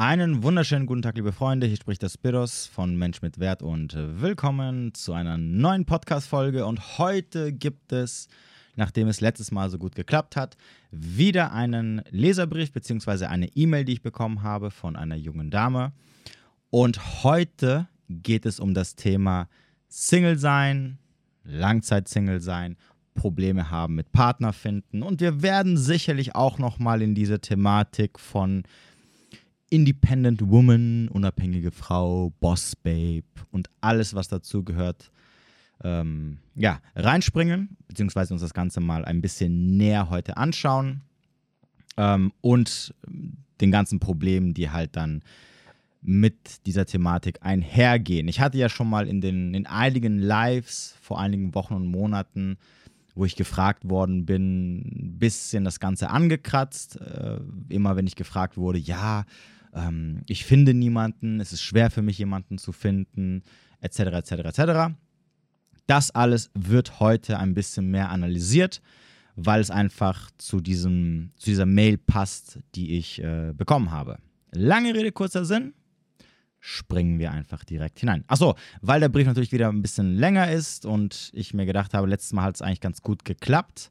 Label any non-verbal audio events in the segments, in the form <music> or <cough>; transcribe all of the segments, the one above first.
Einen wunderschönen guten Tag, liebe Freunde. Hier spricht der Spiros von Mensch mit Wert und willkommen zu einer neuen Podcast-Folge. Und heute gibt es, nachdem es letztes Mal so gut geklappt hat, wieder einen Leserbrief bzw. eine E-Mail, die ich bekommen habe von einer jungen Dame. Und heute geht es um das Thema Single sein, Langzeit-Single sein Probleme haben mit Partner finden. Und wir werden sicherlich auch nochmal in diese Thematik von Independent Woman, unabhängige Frau, Boss Babe und alles, was dazu gehört, ähm, ja, reinspringen, beziehungsweise uns das Ganze mal ein bisschen näher heute anschauen ähm, und den ganzen Problemen, die halt dann mit dieser Thematik einhergehen. Ich hatte ja schon mal in den in einigen Lives vor einigen Wochen und Monaten wo ich gefragt worden bin, ein bisschen das Ganze angekratzt. Äh, immer wenn ich gefragt wurde, ja, ähm, ich finde niemanden, es ist schwer für mich, jemanden zu finden, etc., etc., etc. Das alles wird heute ein bisschen mehr analysiert, weil es einfach zu, diesem, zu dieser Mail passt, die ich äh, bekommen habe. Lange Rede, kurzer Sinn springen wir einfach direkt hinein. Achso, weil der Brief natürlich wieder ein bisschen länger ist und ich mir gedacht habe, letztes Mal hat es eigentlich ganz gut geklappt,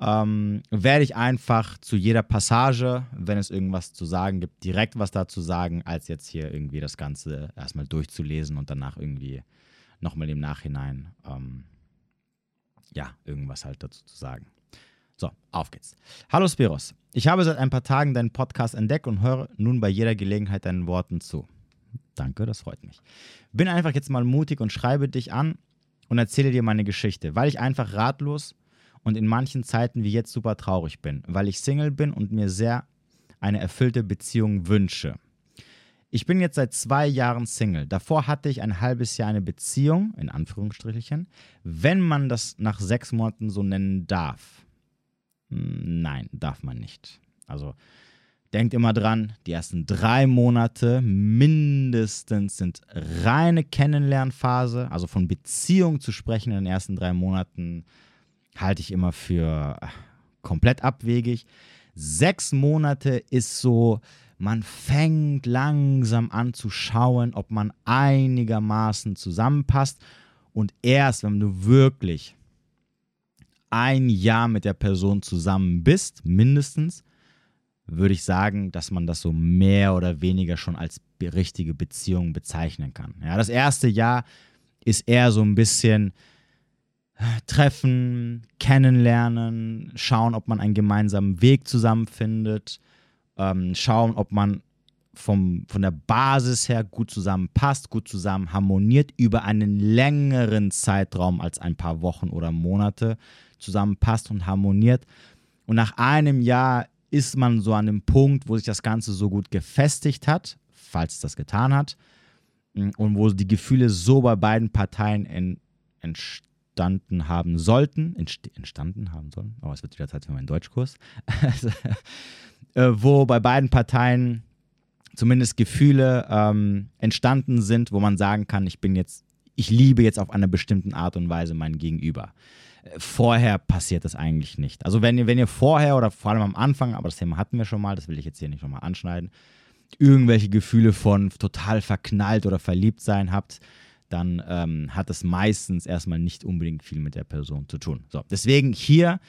ähm, werde ich einfach zu jeder Passage, wenn es irgendwas zu sagen gibt, direkt was dazu sagen, als jetzt hier irgendwie das Ganze erstmal durchzulesen und danach irgendwie nochmal im Nachhinein, ähm, ja, irgendwas halt dazu zu sagen. So, auf geht's. Hallo Spiros. Ich habe seit ein paar Tagen deinen Podcast entdeckt und höre nun bei jeder Gelegenheit deinen Worten zu. Danke, das freut mich. Bin einfach jetzt mal mutig und schreibe dich an und erzähle dir meine Geschichte, weil ich einfach ratlos und in manchen Zeiten wie jetzt super traurig bin, weil ich Single bin und mir sehr eine erfüllte Beziehung wünsche. Ich bin jetzt seit zwei Jahren Single. Davor hatte ich ein halbes Jahr eine Beziehung, in Anführungsstrichen, wenn man das nach sechs Monaten so nennen darf. Hm, nein, darf man nicht. Also Denkt immer dran, die ersten drei Monate mindestens sind reine Kennenlernphase. Also von Beziehung zu sprechen in den ersten drei Monaten halte ich immer für äh, komplett abwegig. Sechs Monate ist so, man fängt langsam an zu schauen, ob man einigermaßen zusammenpasst. Und erst, wenn du wirklich ein Jahr mit der Person zusammen bist, mindestens, würde ich sagen, dass man das so mehr oder weniger schon als richtige Beziehung bezeichnen kann. Ja, das erste Jahr ist eher so ein bisschen treffen, kennenlernen, schauen, ob man einen gemeinsamen Weg zusammenfindet, ähm, schauen, ob man vom, von der Basis her gut zusammenpasst, gut zusammen harmoniert, über einen längeren Zeitraum als ein paar Wochen oder Monate zusammenpasst und harmoniert. Und nach einem Jahr ist man so an dem Punkt, wo sich das Ganze so gut gefestigt hat, falls es das getan hat, und wo die Gefühle so bei beiden Parteien in, entstanden haben sollten, entst entstanden haben sollen, oh, es wird wieder Zeit für meinen Deutschkurs, <laughs> äh, wo bei beiden Parteien zumindest Gefühle ähm, entstanden sind, wo man sagen kann, ich bin jetzt, ich liebe jetzt auf einer bestimmten Art und Weise mein Gegenüber vorher passiert das eigentlich nicht. Also wenn ihr, wenn ihr vorher oder vor allem am Anfang, aber das Thema hatten wir schon mal, das will ich jetzt hier nicht nochmal anschneiden, irgendwelche Gefühle von total verknallt oder verliebt sein habt, dann ähm, hat es meistens erstmal nicht unbedingt viel mit der Person zu tun. So, deswegen hier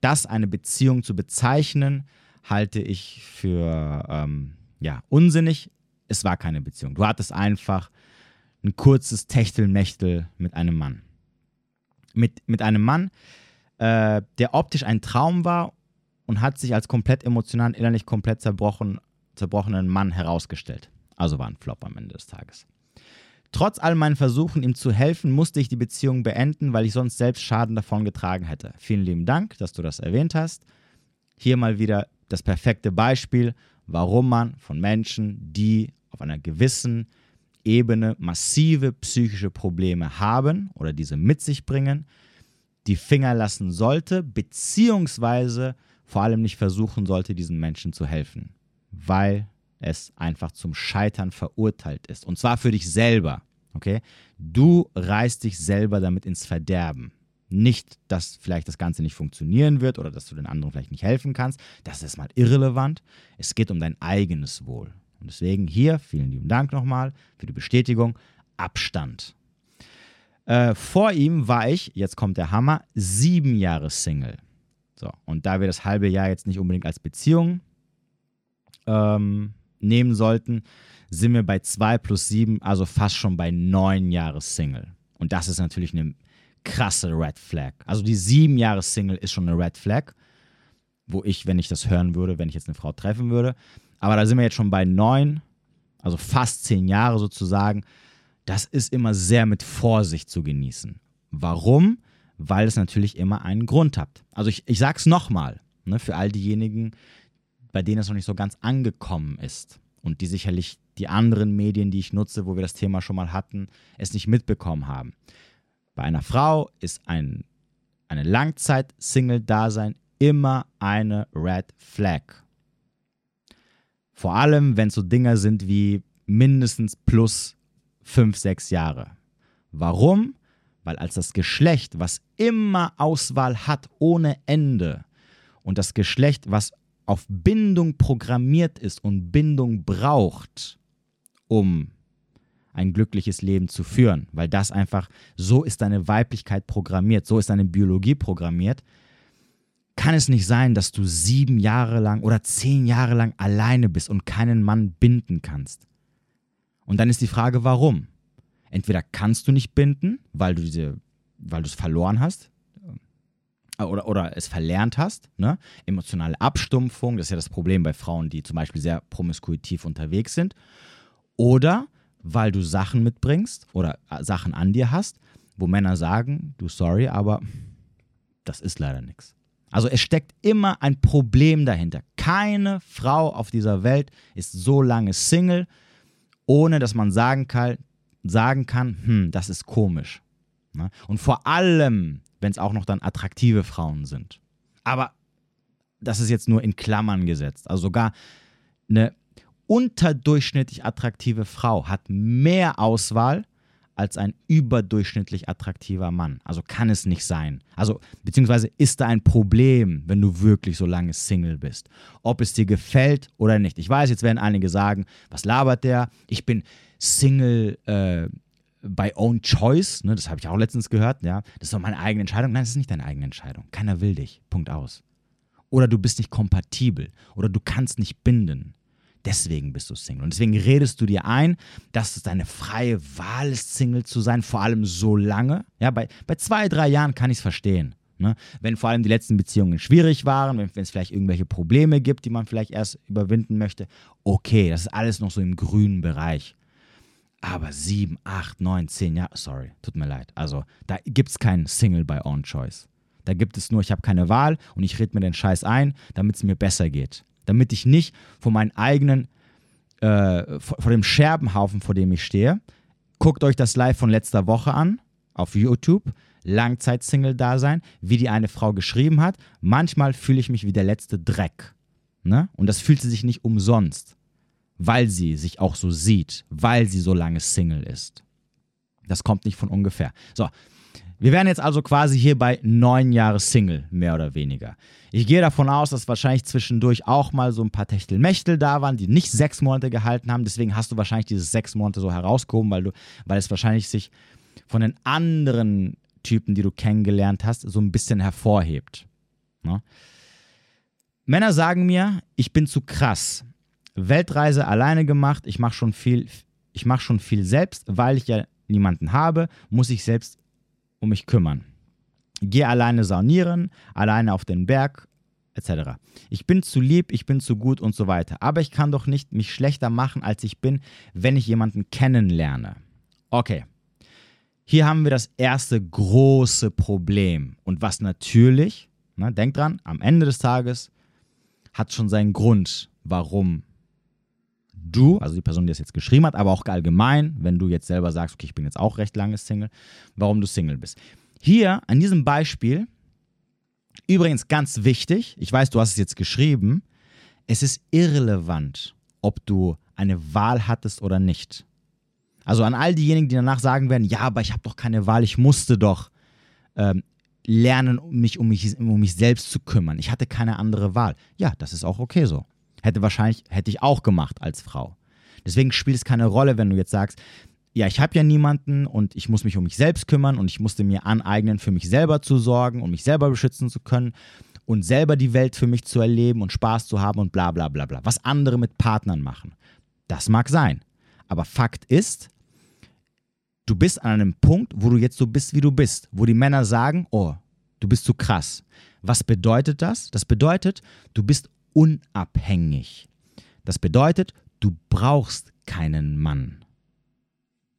das eine Beziehung zu bezeichnen, halte ich für ähm, ja, unsinnig. Es war keine Beziehung. Du hattest einfach ein kurzes Techtelmechtel mit einem Mann mit, mit einem Mann, äh, der optisch ein Traum war und hat sich als komplett emotional, innerlich komplett zerbrochen, zerbrochenen Mann herausgestellt. Also war ein Flop am Ende des Tages. Trotz all meinen Versuchen, ihm zu helfen, musste ich die Beziehung beenden, weil ich sonst selbst Schaden davon getragen hätte. Vielen lieben Dank, dass du das erwähnt hast. Hier mal wieder das perfekte Beispiel, warum man von Menschen, die auf einer gewissen Ebene massive psychische Probleme haben oder diese mit sich bringen, die Finger lassen sollte, beziehungsweise vor allem nicht versuchen sollte, diesen Menschen zu helfen, weil es einfach zum Scheitern verurteilt ist. Und zwar für dich selber. Okay? Du reißt dich selber damit ins Verderben. Nicht, dass vielleicht das Ganze nicht funktionieren wird oder dass du den anderen vielleicht nicht helfen kannst. Das ist mal irrelevant. Es geht um dein eigenes Wohl. Und deswegen hier, vielen lieben Dank nochmal für die Bestätigung, Abstand. Äh, vor ihm war ich, jetzt kommt der Hammer, sieben Jahre Single. So, und da wir das halbe Jahr jetzt nicht unbedingt als Beziehung ähm, nehmen sollten, sind wir bei zwei plus sieben, also fast schon bei neun Jahre Single. Und das ist natürlich eine krasse Red Flag. Also die sieben Jahre Single ist schon eine Red Flag, wo ich, wenn ich das hören würde, wenn ich jetzt eine Frau treffen würde. Aber da sind wir jetzt schon bei neun, also fast zehn Jahre sozusagen. Das ist immer sehr mit Vorsicht zu genießen. Warum? Weil es natürlich immer einen Grund hat. Also ich, ich sage es nochmal, ne, für all diejenigen, bei denen es noch nicht so ganz angekommen ist und die sicherlich die anderen Medien, die ich nutze, wo wir das Thema schon mal hatten, es nicht mitbekommen haben. Bei einer Frau ist ein eine Langzeit-Single-Dasein immer eine Red Flag. Vor allem, wenn es so Dinge sind wie mindestens plus fünf, sechs Jahre. Warum? Weil als das Geschlecht, was immer Auswahl hat ohne Ende und das Geschlecht, was auf Bindung programmiert ist und Bindung braucht, um ein glückliches Leben zu führen, weil das einfach, so ist deine Weiblichkeit programmiert, so ist deine Biologie programmiert, kann es nicht sein, dass du sieben Jahre lang oder zehn Jahre lang alleine bist und keinen Mann binden kannst. Und dann ist die Frage, warum? Entweder kannst du nicht binden, weil du es verloren hast, oder, oder es verlernt hast, ne? emotionale Abstumpfung, das ist ja das Problem bei Frauen, die zum Beispiel sehr promiskuitiv unterwegs sind, oder weil du Sachen mitbringst oder äh, Sachen an dir hast, wo Männer sagen, du sorry, aber das ist leider nichts. Also es steckt immer ein Problem dahinter. Keine Frau auf dieser Welt ist so lange Single, ohne dass man sagen kann, sagen kann hm, das ist komisch. Ne? Und vor allem, wenn es auch noch dann attraktive Frauen sind. Aber das ist jetzt nur in Klammern gesetzt. Also sogar eine unterdurchschnittlich attraktive Frau hat mehr Auswahl als ein überdurchschnittlich attraktiver Mann. Also kann es nicht sein. Also beziehungsweise ist da ein Problem, wenn du wirklich so lange Single bist. Ob es dir gefällt oder nicht. Ich weiß, jetzt werden einige sagen, was labert der? Ich bin Single äh, by own choice. Ne? Das habe ich auch letztens gehört. Ja, das ist doch meine eigene Entscheidung. Nein, das ist nicht deine eigene Entscheidung. Keiner will dich. Punkt aus. Oder du bist nicht kompatibel. Oder du kannst nicht binden. Deswegen bist du Single. Und deswegen redest du dir ein, dass es deine freie Wahl ist, Single zu sein, vor allem so lange. Ja, bei, bei zwei, drei Jahren kann ich es verstehen. Ne? Wenn vor allem die letzten Beziehungen schwierig waren, wenn, wenn es vielleicht irgendwelche Probleme gibt, die man vielleicht erst überwinden möchte, okay, das ist alles noch so im grünen Bereich. Aber sieben, acht, neun, zehn Jahre, sorry, tut mir leid. Also da gibt es keinen Single by Own Choice. Da gibt es nur, ich habe keine Wahl und ich rede mir den Scheiß ein, damit es mir besser geht damit ich nicht vor meinen eigenen, äh, vor, vor, dem Scherbenhaufen, vor dem ich stehe. Guckt euch das Live von letzter Woche an auf YouTube. Langzeit-Single-Dasein, wie die eine Frau geschrieben hat. Manchmal fühle ich mich wie der letzte Dreck. Ne? Und das fühlt sie sich nicht umsonst, weil sie sich auch so sieht, weil sie so lange Single ist. Das kommt nicht von ungefähr. So, wir wären jetzt also quasi hier bei neun Jahre Single, mehr oder weniger. Ich gehe davon aus, dass wahrscheinlich zwischendurch auch mal so ein paar Techtelmechtel da waren, die nicht sechs Monate gehalten haben. Deswegen hast du wahrscheinlich diese sechs Monate so herausgehoben, weil, du, weil es wahrscheinlich sich von den anderen Typen, die du kennengelernt hast, so ein bisschen hervorhebt. Ne? Männer sagen mir, ich bin zu krass. Weltreise alleine gemacht, ich mache schon viel, ich mache schon viel selbst, weil ich ja niemanden habe, muss ich selbst um mich kümmern. Geh alleine saunieren, alleine auf den Berg, etc. Ich bin zu lieb, ich bin zu gut und so weiter. Aber ich kann doch nicht mich schlechter machen, als ich bin, wenn ich jemanden kennenlerne. Okay. Hier haben wir das erste große Problem. Und was natürlich, ne, denk dran, am Ende des Tages hat schon seinen Grund, warum du, also die Person, die das jetzt geschrieben hat, aber auch allgemein, wenn du jetzt selber sagst, okay, ich bin jetzt auch recht lange Single, warum du Single bist. Hier an diesem Beispiel, übrigens ganz wichtig, ich weiß, du hast es jetzt geschrieben, es ist irrelevant, ob du eine Wahl hattest oder nicht. Also an all diejenigen, die danach sagen werden, ja, aber ich habe doch keine Wahl, ich musste doch ähm, lernen, mich um, mich um mich selbst zu kümmern. Ich hatte keine andere Wahl. Ja, das ist auch okay so. Hätte wahrscheinlich, hätte ich auch gemacht als Frau. Deswegen spielt es keine Rolle, wenn du jetzt sagst, ja, ich habe ja niemanden und ich muss mich um mich selbst kümmern und ich musste mir aneignen, für mich selber zu sorgen und mich selber beschützen zu können und selber die Welt für mich zu erleben und Spaß zu haben und bla bla bla bla. Was andere mit Partnern machen. Das mag sein. Aber Fakt ist, du bist an einem Punkt, wo du jetzt so bist, wie du bist, wo die Männer sagen, oh, du bist zu krass. Was bedeutet das? Das bedeutet, du bist unabhängig. Das bedeutet, du brauchst keinen Mann.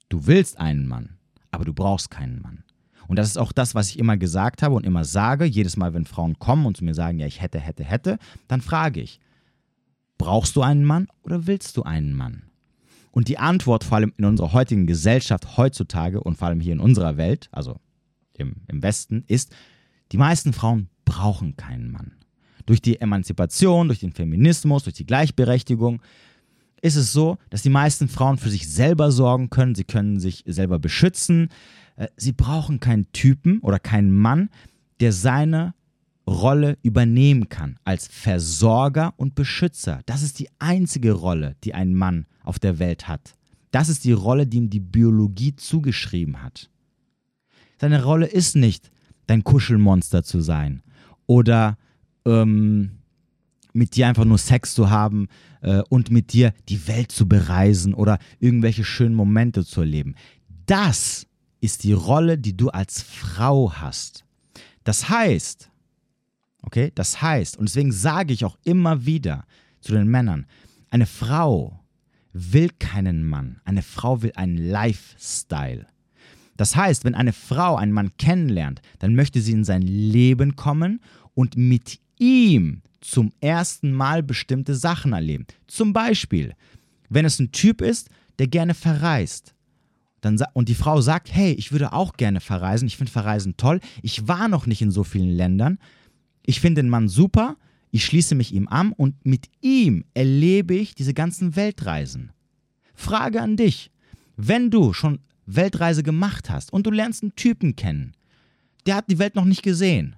Du willst einen Mann, aber du brauchst keinen Mann. Und das ist auch das, was ich immer gesagt habe und immer sage. Jedes Mal, wenn Frauen kommen und zu mir sagen, ja, ich hätte, hätte, hätte, dann frage ich, brauchst du einen Mann oder willst du einen Mann? Und die Antwort, vor allem in unserer heutigen Gesellschaft heutzutage und vor allem hier in unserer Welt, also im, im Westen, ist, die meisten Frauen brauchen keinen Mann. Durch die Emanzipation, durch den Feminismus, durch die Gleichberechtigung ist es so, dass die meisten Frauen für sich selber sorgen können, sie können sich selber beschützen. Äh, sie brauchen keinen Typen oder keinen Mann, der seine Rolle übernehmen kann als Versorger und Beschützer. Das ist die einzige Rolle, die ein Mann auf der Welt hat. Das ist die Rolle, die ihm die Biologie zugeschrieben hat. Seine Rolle ist nicht, dein Kuschelmonster zu sein oder ähm, mit dir einfach nur Sex zu haben äh, und mit dir die Welt zu bereisen oder irgendwelche schönen Momente zu erleben. Das ist die Rolle, die du als Frau hast. Das heißt, okay, das heißt, und deswegen sage ich auch immer wieder zu den Männern, eine Frau will keinen Mann, eine Frau will einen Lifestyle. Das heißt, wenn eine Frau einen Mann kennenlernt, dann möchte sie in sein Leben kommen und mit ihm zum ersten Mal bestimmte Sachen erleben. Zum Beispiel, wenn es ein Typ ist, der gerne verreist. Dann, und die Frau sagt, hey, ich würde auch gerne verreisen, ich finde Verreisen toll, ich war noch nicht in so vielen Ländern, ich finde den Mann super, ich schließe mich ihm an und mit ihm erlebe ich diese ganzen Weltreisen. Frage an dich, wenn du schon Weltreise gemacht hast und du lernst einen Typen kennen, der hat die Welt noch nicht gesehen,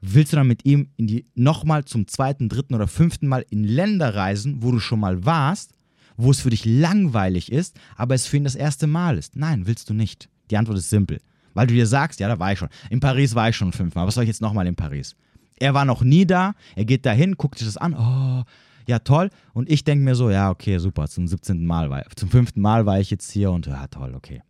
willst du dann mit ihm in die nochmal zum zweiten, dritten oder fünften Mal in Länder reisen, wo du schon mal warst, wo es für dich langweilig ist, aber es für ihn das erste Mal ist? Nein, willst du nicht. Die Antwort ist simpel. Weil du dir sagst, ja, da war ich schon. In Paris war ich schon fünfmal. Was soll ich jetzt nochmal in Paris? Er war noch nie da, er geht dahin, guckt sich das an, oh, ja, toll. Und ich denke mir so, ja, okay, super, zum 17. Mal, war, zum fünften Mal war ich jetzt hier und ja, toll, okay.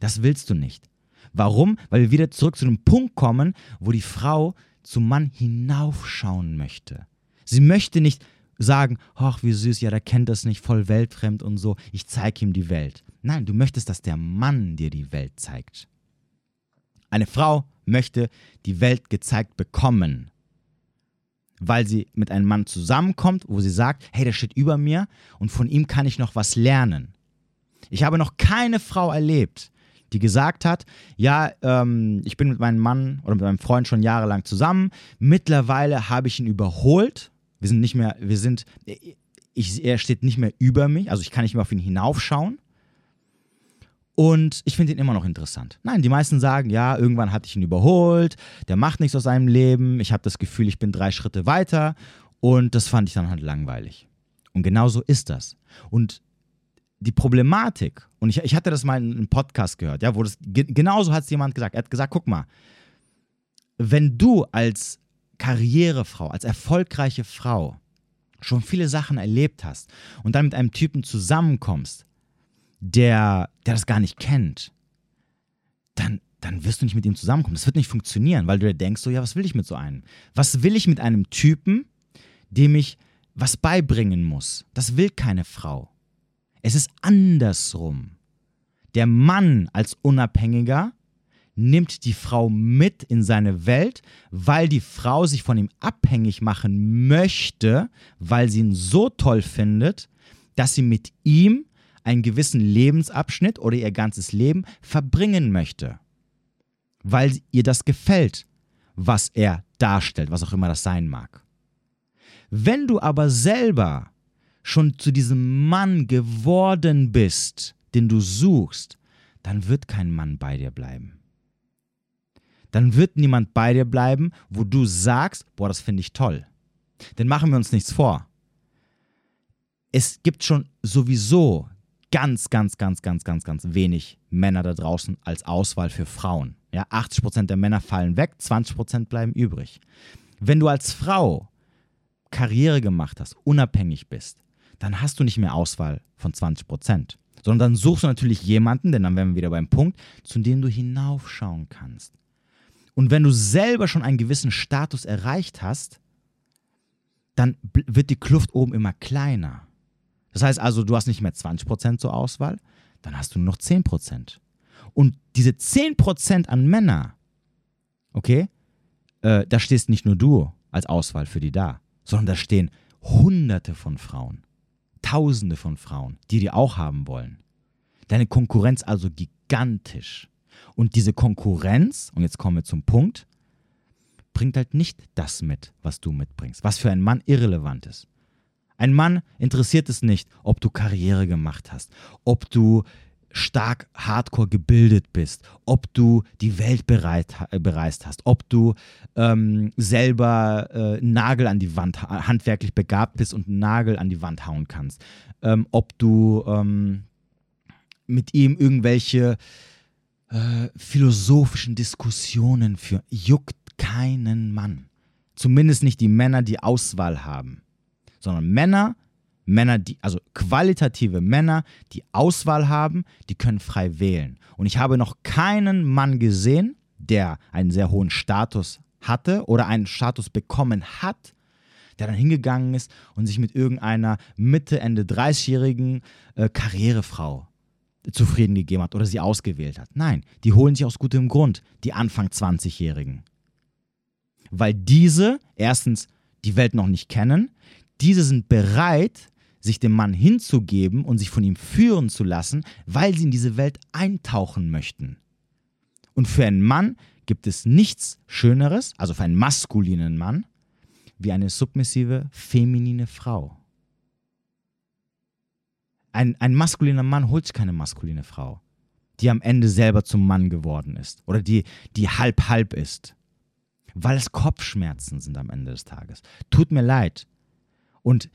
Das willst du nicht. Warum? Weil wir wieder zurück zu einem Punkt kommen, wo die Frau zum Mann hinaufschauen möchte. Sie möchte nicht sagen, ach, wie süß, ja, der kennt das nicht, voll weltfremd und so, ich zeige ihm die Welt. Nein, du möchtest, dass der Mann dir die Welt zeigt. Eine Frau möchte die Welt gezeigt bekommen, weil sie mit einem Mann zusammenkommt, wo sie sagt, hey, der steht über mir und von ihm kann ich noch was lernen. Ich habe noch keine Frau erlebt, die gesagt hat, ja, ähm, ich bin mit meinem Mann oder mit meinem Freund schon jahrelang zusammen. Mittlerweile habe ich ihn überholt. Wir sind nicht mehr, wir sind, ich, er steht nicht mehr über mich, also ich kann nicht mehr auf ihn hinaufschauen. Und ich finde ihn immer noch interessant. Nein, die meisten sagen, ja, irgendwann hatte ich ihn überholt, der macht nichts aus seinem Leben, ich habe das Gefühl, ich bin drei Schritte weiter und das fand ich dann halt langweilig. Und genau so ist das. Und die Problematik, und ich, ich hatte das mal in einem Podcast gehört, ja, wo das genauso hat es jemand gesagt. Er hat gesagt, guck mal, wenn du als Karrierefrau, als erfolgreiche Frau schon viele Sachen erlebt hast und dann mit einem Typen zusammenkommst, der, der das gar nicht kennt, dann, dann wirst du nicht mit ihm zusammenkommen. Das wird nicht funktionieren, weil du dir denkst, so, ja, was will ich mit so einem? Was will ich mit einem Typen, dem ich was beibringen muss? Das will keine Frau. Es ist andersrum. Der Mann als Unabhängiger nimmt die Frau mit in seine Welt, weil die Frau sich von ihm abhängig machen möchte, weil sie ihn so toll findet, dass sie mit ihm einen gewissen Lebensabschnitt oder ihr ganzes Leben verbringen möchte, weil ihr das gefällt, was er darstellt, was auch immer das sein mag. Wenn du aber selber schon zu diesem Mann geworden bist, den du suchst, dann wird kein Mann bei dir bleiben. Dann wird niemand bei dir bleiben, wo du sagst, boah, das finde ich toll. Denn machen wir uns nichts vor. es gibt schon sowieso ganz, ganz, ganz, ganz, ganz, ganz wenig Männer da draußen als Auswahl für Frauen. Ja, 80% der Männer fallen weg, 20% bleiben übrig. Wenn du als Frau Karriere gemacht hast, unabhängig bist, dann hast du nicht mehr Auswahl von 20%, sondern dann suchst du natürlich jemanden, denn dann wären wir wieder beim Punkt, zu dem du hinaufschauen kannst. Und wenn du selber schon einen gewissen Status erreicht hast, dann wird die Kluft oben immer kleiner. Das heißt also, du hast nicht mehr 20% zur Auswahl, dann hast du nur noch 10%. Und diese 10% an Männer, okay, äh, da stehst nicht nur du als Auswahl für die da, sondern da stehen Hunderte von Frauen, Tausende von Frauen, die die auch haben wollen. Deine Konkurrenz also gigantisch. Und diese Konkurrenz, und jetzt kommen wir zum Punkt, bringt halt nicht das mit, was du mitbringst, was für einen Mann irrelevant ist. Ein Mann interessiert es nicht, ob du Karriere gemacht hast, ob du stark hardcore gebildet bist, ob du die Welt bereit, äh, bereist hast, ob du ähm, selber äh, Nagel an die Wand, handwerklich begabt bist und einen Nagel an die Wand hauen kannst, ähm, ob du ähm, mit ihm irgendwelche äh, philosophischen Diskussionen führst, juckt keinen Mann. Zumindest nicht die Männer, die Auswahl haben sondern Männer, Männer, die, also qualitative Männer, die Auswahl haben, die können frei wählen. Und ich habe noch keinen Mann gesehen, der einen sehr hohen Status hatte oder einen Status bekommen hat, der dann hingegangen ist und sich mit irgendeiner Mitte, Ende 30-jährigen äh, Karrierefrau zufrieden gegeben hat oder sie ausgewählt hat. Nein, die holen sich aus gutem Grund die Anfang 20-Jährigen. Weil diese erstens die Welt noch nicht kennen, diese sind bereit, sich dem Mann hinzugeben und sich von ihm führen zu lassen, weil sie in diese Welt eintauchen möchten. Und für einen Mann gibt es nichts Schöneres, also für einen maskulinen Mann, wie eine submissive, feminine Frau. Ein, ein maskuliner Mann holt sich keine maskuline Frau, die am Ende selber zum Mann geworden ist oder die, die halb-halb ist, weil es Kopfschmerzen sind am Ende des Tages. Tut mir leid, und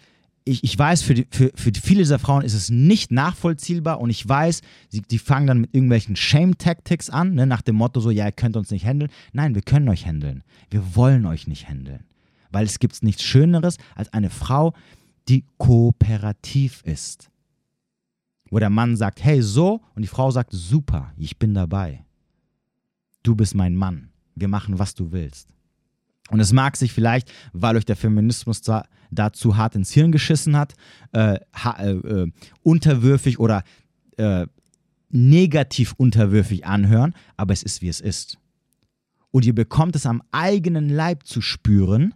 ich, ich weiß, für, die, für, für viele dieser Frauen ist es nicht nachvollziehbar und ich weiß, sie, die fangen dann mit irgendwelchen Shame-Tactics an, ne, nach dem Motto so, ja, ihr könnt uns nicht handeln. Nein, wir können euch handeln. Wir wollen euch nicht handeln. Weil es gibt nichts Schöneres als eine Frau, die kooperativ ist. Wo der Mann sagt, hey, so, und die Frau sagt, super, ich bin dabei. Du bist mein Mann. Wir machen, was du willst. Und es mag sich vielleicht, weil euch der Feminismus da, dazu hart ins Hirn geschissen hat, äh, ha, äh, äh, unterwürfig oder äh, negativ unterwürfig anhören, aber es ist wie es ist. Und ihr bekommt es am eigenen Leib zu spüren,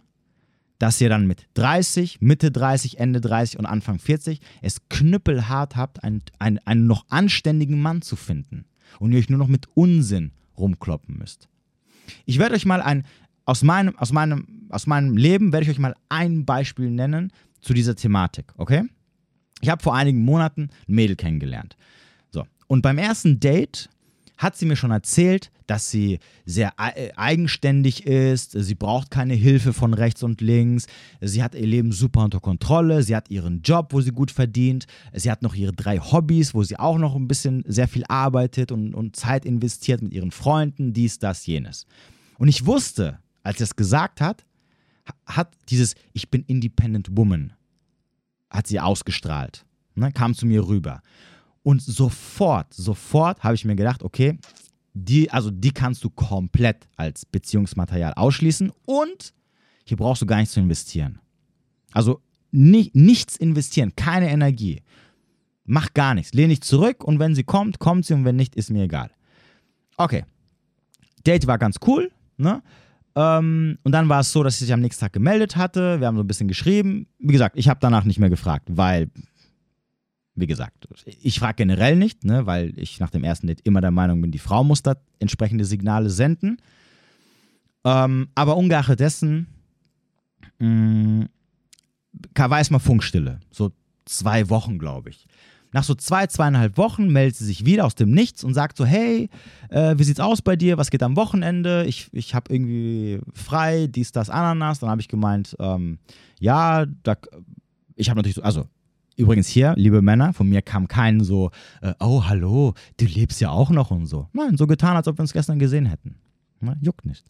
dass ihr dann mit 30, Mitte 30, Ende 30 und Anfang 40 es knüppelhart habt, einen, einen, einen noch anständigen Mann zu finden und ihr euch nur noch mit Unsinn rumkloppen müsst. Ich werde euch mal ein, aus meinem, aus, meinem, aus meinem Leben werde ich euch mal ein Beispiel nennen zu dieser Thematik, okay? Ich habe vor einigen Monaten ein Mädel kennengelernt. So. Und beim ersten Date hat sie mir schon erzählt, dass sie sehr äh, eigenständig ist, sie braucht keine Hilfe von rechts und links, sie hat ihr Leben super unter Kontrolle, sie hat ihren Job, wo sie gut verdient, sie hat noch ihre drei Hobbys, wo sie auch noch ein bisschen sehr viel arbeitet und, und Zeit investiert mit ihren Freunden, dies, das, jenes. Und ich wusste, als er es gesagt hat, hat dieses Ich bin Independent Woman, hat sie ausgestrahlt. Ne, kam zu mir rüber. Und sofort, sofort habe ich mir gedacht, okay, die, also die kannst du komplett als Beziehungsmaterial ausschließen und hier brauchst du gar nichts zu investieren. Also nicht, nichts investieren, keine Energie. Mach gar nichts. Lehn dich zurück und wenn sie kommt, kommt sie und wenn nicht, ist mir egal. Okay. Date war ganz cool, ne? Ähm, und dann war es so, dass sie sich am nächsten Tag gemeldet hatte. Wir haben so ein bisschen geschrieben. Wie gesagt, ich habe danach nicht mehr gefragt, weil, wie gesagt, ich frage generell nicht, ne, weil ich nach dem ersten Date immer der Meinung bin, die Frau muss da entsprechende Signale senden. Ähm, aber ungeachtet dessen mh, war erstmal Funkstille. So zwei Wochen, glaube ich. Nach so zwei, zweieinhalb Wochen meldet sie sich wieder aus dem Nichts und sagt so, hey, äh, wie sieht's aus bei dir? Was geht am Wochenende? Ich, ich habe irgendwie frei, dies, das, Ananas. Dann habe ich gemeint, ähm, ja, da, ich habe natürlich so, also Übrigens hier, liebe Männer, von mir kam kein so, äh, oh hallo, du lebst ja auch noch und so. Nein, so getan, als ob wir uns gestern gesehen hätten. Na, juckt nicht.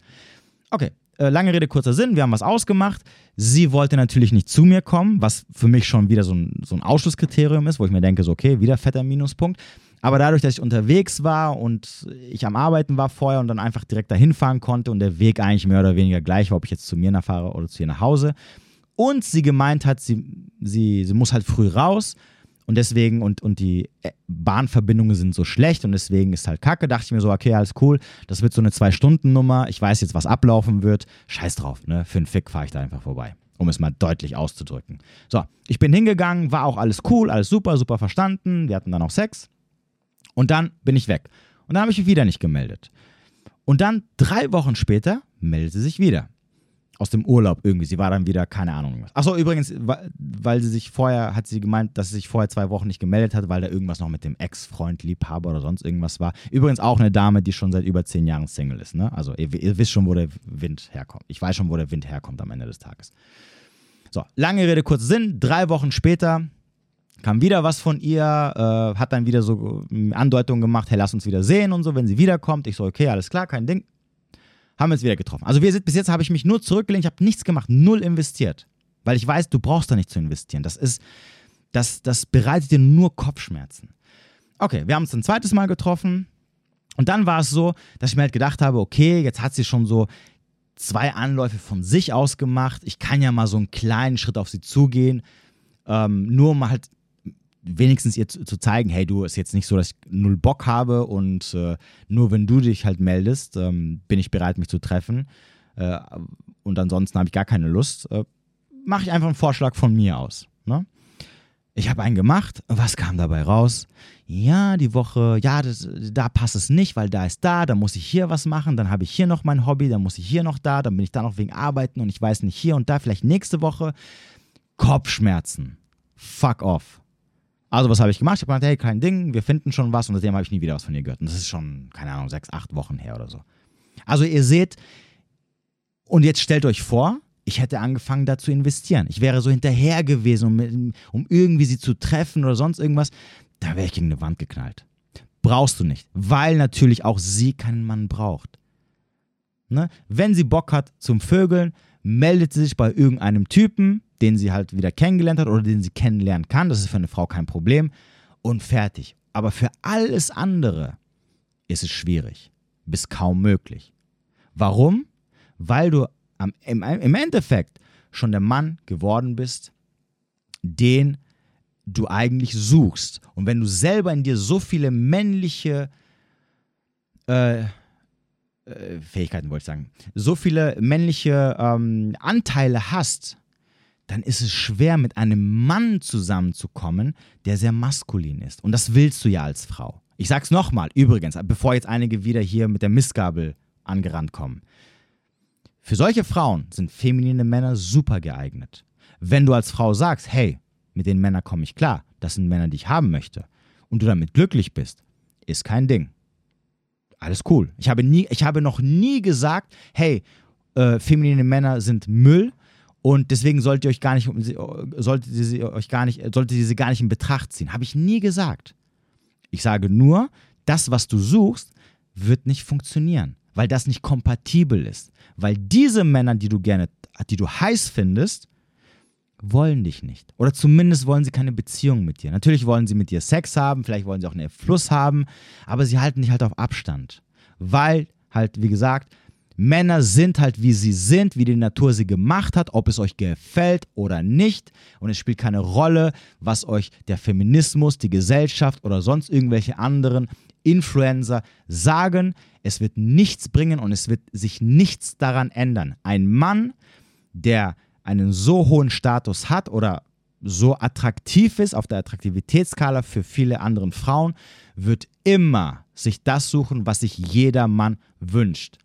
Okay, äh, lange Rede, kurzer Sinn, wir haben was ausgemacht. Sie wollte natürlich nicht zu mir kommen, was für mich schon wieder so ein, so ein Ausschlusskriterium ist, wo ich mir denke, so, okay, wieder fetter Minuspunkt. Aber dadurch, dass ich unterwegs war und ich am Arbeiten war vorher und dann einfach direkt dahin fahren konnte und der Weg eigentlich mehr oder weniger gleich war, ob ich jetzt zu mir nachfahre oder zu ihr nach Hause. Und sie gemeint hat, sie, sie, sie muss halt früh raus und deswegen, und, und die äh, Bahnverbindungen sind so schlecht und deswegen ist halt kacke. Dachte ich mir so, okay, alles cool. Das wird so eine Zwei-Stunden-Nummer. Ich weiß jetzt, was ablaufen wird. Scheiß drauf, ne? Für einen Fick fahre ich da einfach vorbei. Um es mal deutlich auszudrücken. So, ich bin hingegangen, war auch alles cool, alles super, super verstanden. Wir hatten dann auch Sex. Und dann bin ich weg. Und dann habe ich mich wieder nicht gemeldet. Und dann drei Wochen später meldet sie sich wieder aus dem Urlaub irgendwie. Sie war dann wieder, keine Ahnung. Achso, übrigens, weil sie sich vorher, hat sie gemeint, dass sie sich vorher zwei Wochen nicht gemeldet hat, weil da irgendwas noch mit dem Ex-Freund, Liebhaber oder sonst irgendwas war. Übrigens auch eine Dame, die schon seit über zehn Jahren Single ist. Ne? Also ihr, ihr wisst schon, wo der Wind herkommt. Ich weiß schon, wo der Wind herkommt am Ende des Tages. So, lange Rede, kurzer Sinn. Drei Wochen später kam wieder was von ihr, äh, hat dann wieder so äh, Andeutungen gemacht, hey, lass uns wieder sehen und so, wenn sie wiederkommt. Ich so, okay, alles klar, kein Ding haben wir uns wieder getroffen. Also wir, bis jetzt habe ich mich nur zurückgelehnt, ich habe nichts gemacht, null investiert. Weil ich weiß, du brauchst da nicht zu investieren. Das ist, das, das bereitet dir nur Kopfschmerzen. Okay, wir haben uns ein zweites Mal getroffen. Und dann war es so, dass ich mir halt gedacht habe, okay, jetzt hat sie schon so zwei Anläufe von sich aus gemacht. Ich kann ja mal so einen kleinen Schritt auf sie zugehen. Ähm, nur um halt wenigstens ihr zu, zu, zeigen, hey, du, ist jetzt nicht so, dass ich null Bock habe und äh, nur wenn du dich halt meldest, ähm, bin ich bereit, mich zu treffen. Äh, und ansonsten habe ich gar keine Lust. Äh, Mache ich einfach einen Vorschlag von mir aus. Ne? Ich habe einen gemacht. Was kam dabei raus? Ja, die Woche, ja, das, da passt es nicht, weil da ist da, da muss ich hier was machen, dann habe ich hier noch mein Hobby, dann muss ich hier noch da, dann bin ich da noch wegen Arbeiten und ich weiß nicht hier und da, vielleicht nächste Woche. Kopfschmerzen. Fuck off. Also, was habe ich gemacht? Ich habe gesagt, hey, kein Ding, wir finden schon was und seitdem habe ich nie wieder was von ihr gehört. Und das ist schon, keine Ahnung, sechs, acht Wochen her oder so. Also, ihr seht, und jetzt stellt euch vor, ich hätte angefangen, da zu investieren. Ich wäre so hinterher gewesen, um, um irgendwie sie zu treffen oder sonst irgendwas. Da wäre ich gegen eine Wand geknallt. Brauchst du nicht, weil natürlich auch sie keinen Mann braucht. Ne? Wenn sie Bock hat zum Vögeln, meldet sie sich bei irgendeinem Typen, den sie halt wieder kennengelernt hat oder den sie kennenlernen kann. Das ist für eine Frau kein Problem. Und fertig. Aber für alles andere ist es schwierig, bis kaum möglich. Warum? Weil du am, im, im Endeffekt schon der Mann geworden bist, den du eigentlich suchst. Und wenn du selber in dir so viele männliche äh, äh, Fähigkeiten, wollte ich sagen, so viele männliche ähm, Anteile hast, dann ist es schwer, mit einem Mann zusammenzukommen, der sehr maskulin ist. Und das willst du ja als Frau. Ich sag's nochmal, übrigens, bevor jetzt einige wieder hier mit der Missgabel angerannt kommen. Für solche Frauen sind feminine Männer super geeignet. Wenn du als Frau sagst, hey, mit den Männern komme ich klar, das sind Männer, die ich haben möchte, und du damit glücklich bist, ist kein Ding. Alles cool. Ich habe, nie, ich habe noch nie gesagt, hey, äh, feminine Männer sind Müll und deswegen solltet ihr euch gar nicht, solltet ihr sie euch gar nicht, solltet ihr sie gar nicht in Betracht ziehen. Habe ich nie gesagt. Ich sage nur, das, was du suchst, wird nicht funktionieren, weil das nicht kompatibel ist. Weil diese Männer, die du gerne, die du heiß findest, wollen dich nicht. Oder zumindest wollen sie keine Beziehung mit dir. Natürlich wollen sie mit dir Sex haben, vielleicht wollen sie auch einen Fluss haben, aber sie halten dich halt auf Abstand. Weil halt, wie gesagt, Männer sind halt wie sie sind, wie die Natur sie gemacht hat, ob es euch gefällt oder nicht. Und es spielt keine Rolle, was euch der Feminismus, die Gesellschaft oder sonst irgendwelche anderen Influencer sagen. Es wird nichts bringen und es wird sich nichts daran ändern. Ein Mann, der einen so hohen Status hat oder so attraktiv ist auf der Attraktivitätsskala für viele andere Frauen, wird immer sich das suchen, was sich jeder Mann wünscht.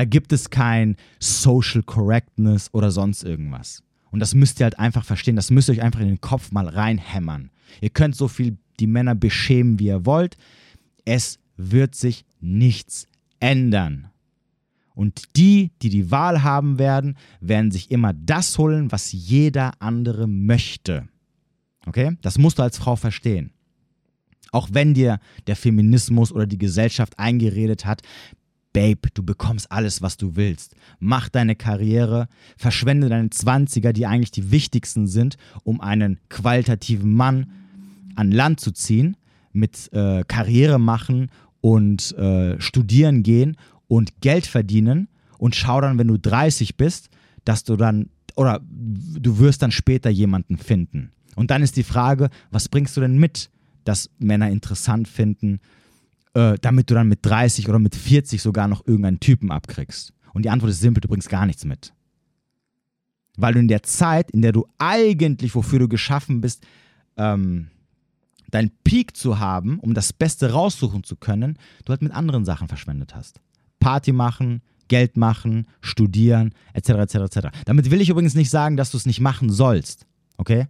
Da gibt es kein Social Correctness oder sonst irgendwas. Und das müsst ihr halt einfach verstehen. Das müsst ihr euch einfach in den Kopf mal reinhämmern. Ihr könnt so viel die Männer beschämen, wie ihr wollt. Es wird sich nichts ändern. Und die, die die Wahl haben werden, werden sich immer das holen, was jeder andere möchte. Okay? Das musst du als Frau verstehen. Auch wenn dir der Feminismus oder die Gesellschaft eingeredet hat, Babe, du bekommst alles, was du willst. Mach deine Karriere, verschwende deine 20er, die eigentlich die wichtigsten sind, um einen qualitativen Mann an Land zu ziehen, mit äh, Karriere machen und äh, studieren gehen und Geld verdienen und schau dann, wenn du 30 bist, dass du dann, oder du wirst dann später jemanden finden. Und dann ist die Frage, was bringst du denn mit, dass Männer interessant finden, äh, damit du dann mit 30 oder mit 40 sogar noch irgendeinen Typen abkriegst? Und die Antwort ist simpel, du bringst gar nichts mit. Weil du in der Zeit, in der du eigentlich, wofür du geschaffen bist, ähm, deinen Peak zu haben, um das Beste raussuchen zu können, du halt mit anderen Sachen verschwendet hast. Party machen, Geld machen, studieren, etc., etc., etc. Damit will ich übrigens nicht sagen, dass du es nicht machen sollst, okay?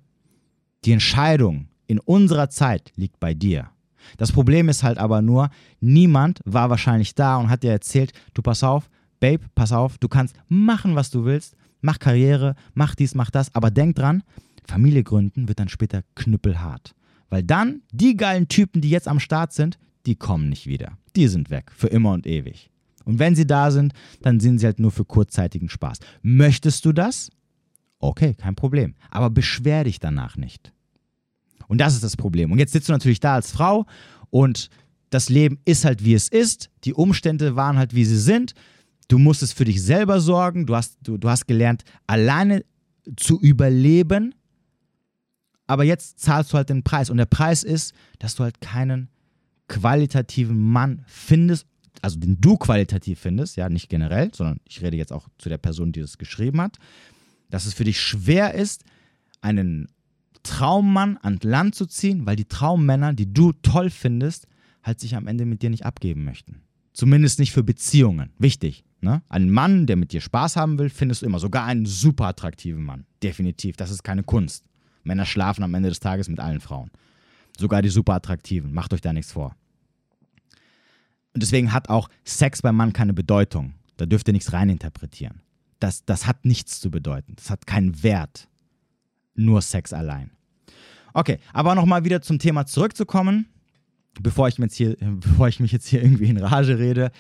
Die Entscheidung in unserer Zeit liegt bei dir. Das Problem ist halt aber nur, niemand war wahrscheinlich da und hat dir erzählt, du pass auf, Babe, pass auf, du kannst machen, was du willst, mach Karriere, mach dies, mach das, aber denk dran, Familie gründen wird dann später knüppelhart. Weil dann die geilen Typen, die jetzt am Start sind, die kommen nicht wieder. Die sind weg, für immer und ewig. Und wenn sie da sind, dann sind sie halt nur für kurzzeitigen Spaß. Möchtest du das? Okay, kein Problem. Aber beschwer dich danach nicht. Und das ist das Problem. Und jetzt sitzt du natürlich da als Frau und das Leben ist halt wie es ist. Die Umstände waren halt wie sie sind. Du musstest für dich selber sorgen. Du hast, du, du hast gelernt, alleine zu überleben. Aber jetzt zahlst du halt den Preis. Und der Preis ist, dass du halt keinen qualitativen Mann findest, also den du qualitativ findest, ja, nicht generell, sondern ich rede jetzt auch zu der Person, die das geschrieben hat, dass es für dich schwer ist, einen Traummann an Land zu ziehen, weil die Traummänner, die du toll findest, halt sich am Ende mit dir nicht abgeben möchten. Zumindest nicht für Beziehungen. Wichtig. Ne? Einen Mann, der mit dir Spaß haben will, findest du immer. Sogar einen super attraktiven Mann. Definitiv. Das ist keine Kunst. Männer schlafen am Ende des Tages mit allen Frauen. Sogar die super attraktiven. Macht euch da nichts vor. Und deswegen hat auch Sex beim Mann keine Bedeutung. Da dürft ihr nichts reininterpretieren. Das, das hat nichts zu bedeuten. Das hat keinen Wert nur Sex allein. Okay, aber nochmal wieder zum Thema zurückzukommen, bevor ich, jetzt hier, <laughs> bevor ich mich jetzt hier irgendwie in Rage rede.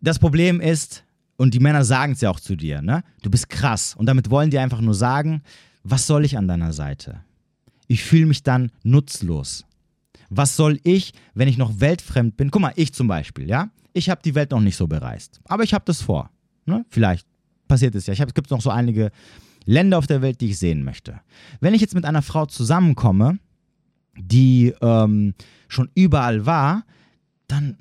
Das Problem ist, und die Männer sagen es ja auch zu dir, ne? Du bist krass. Und damit wollen die einfach nur sagen, was soll ich an deiner Seite? Ich fühle mich dann nutzlos. Was soll ich, wenn ich noch weltfremd bin? Guck mal, ich zum Beispiel, ja? Ich habe die Welt noch nicht so bereist. Aber ich habe das vor. Ne? Vielleicht passiert es ja. Ich hab, es gibt noch so einige Länder auf der Welt, die ich sehen möchte. Wenn ich jetzt mit einer Frau zusammenkomme, die ähm, schon überall war, dann.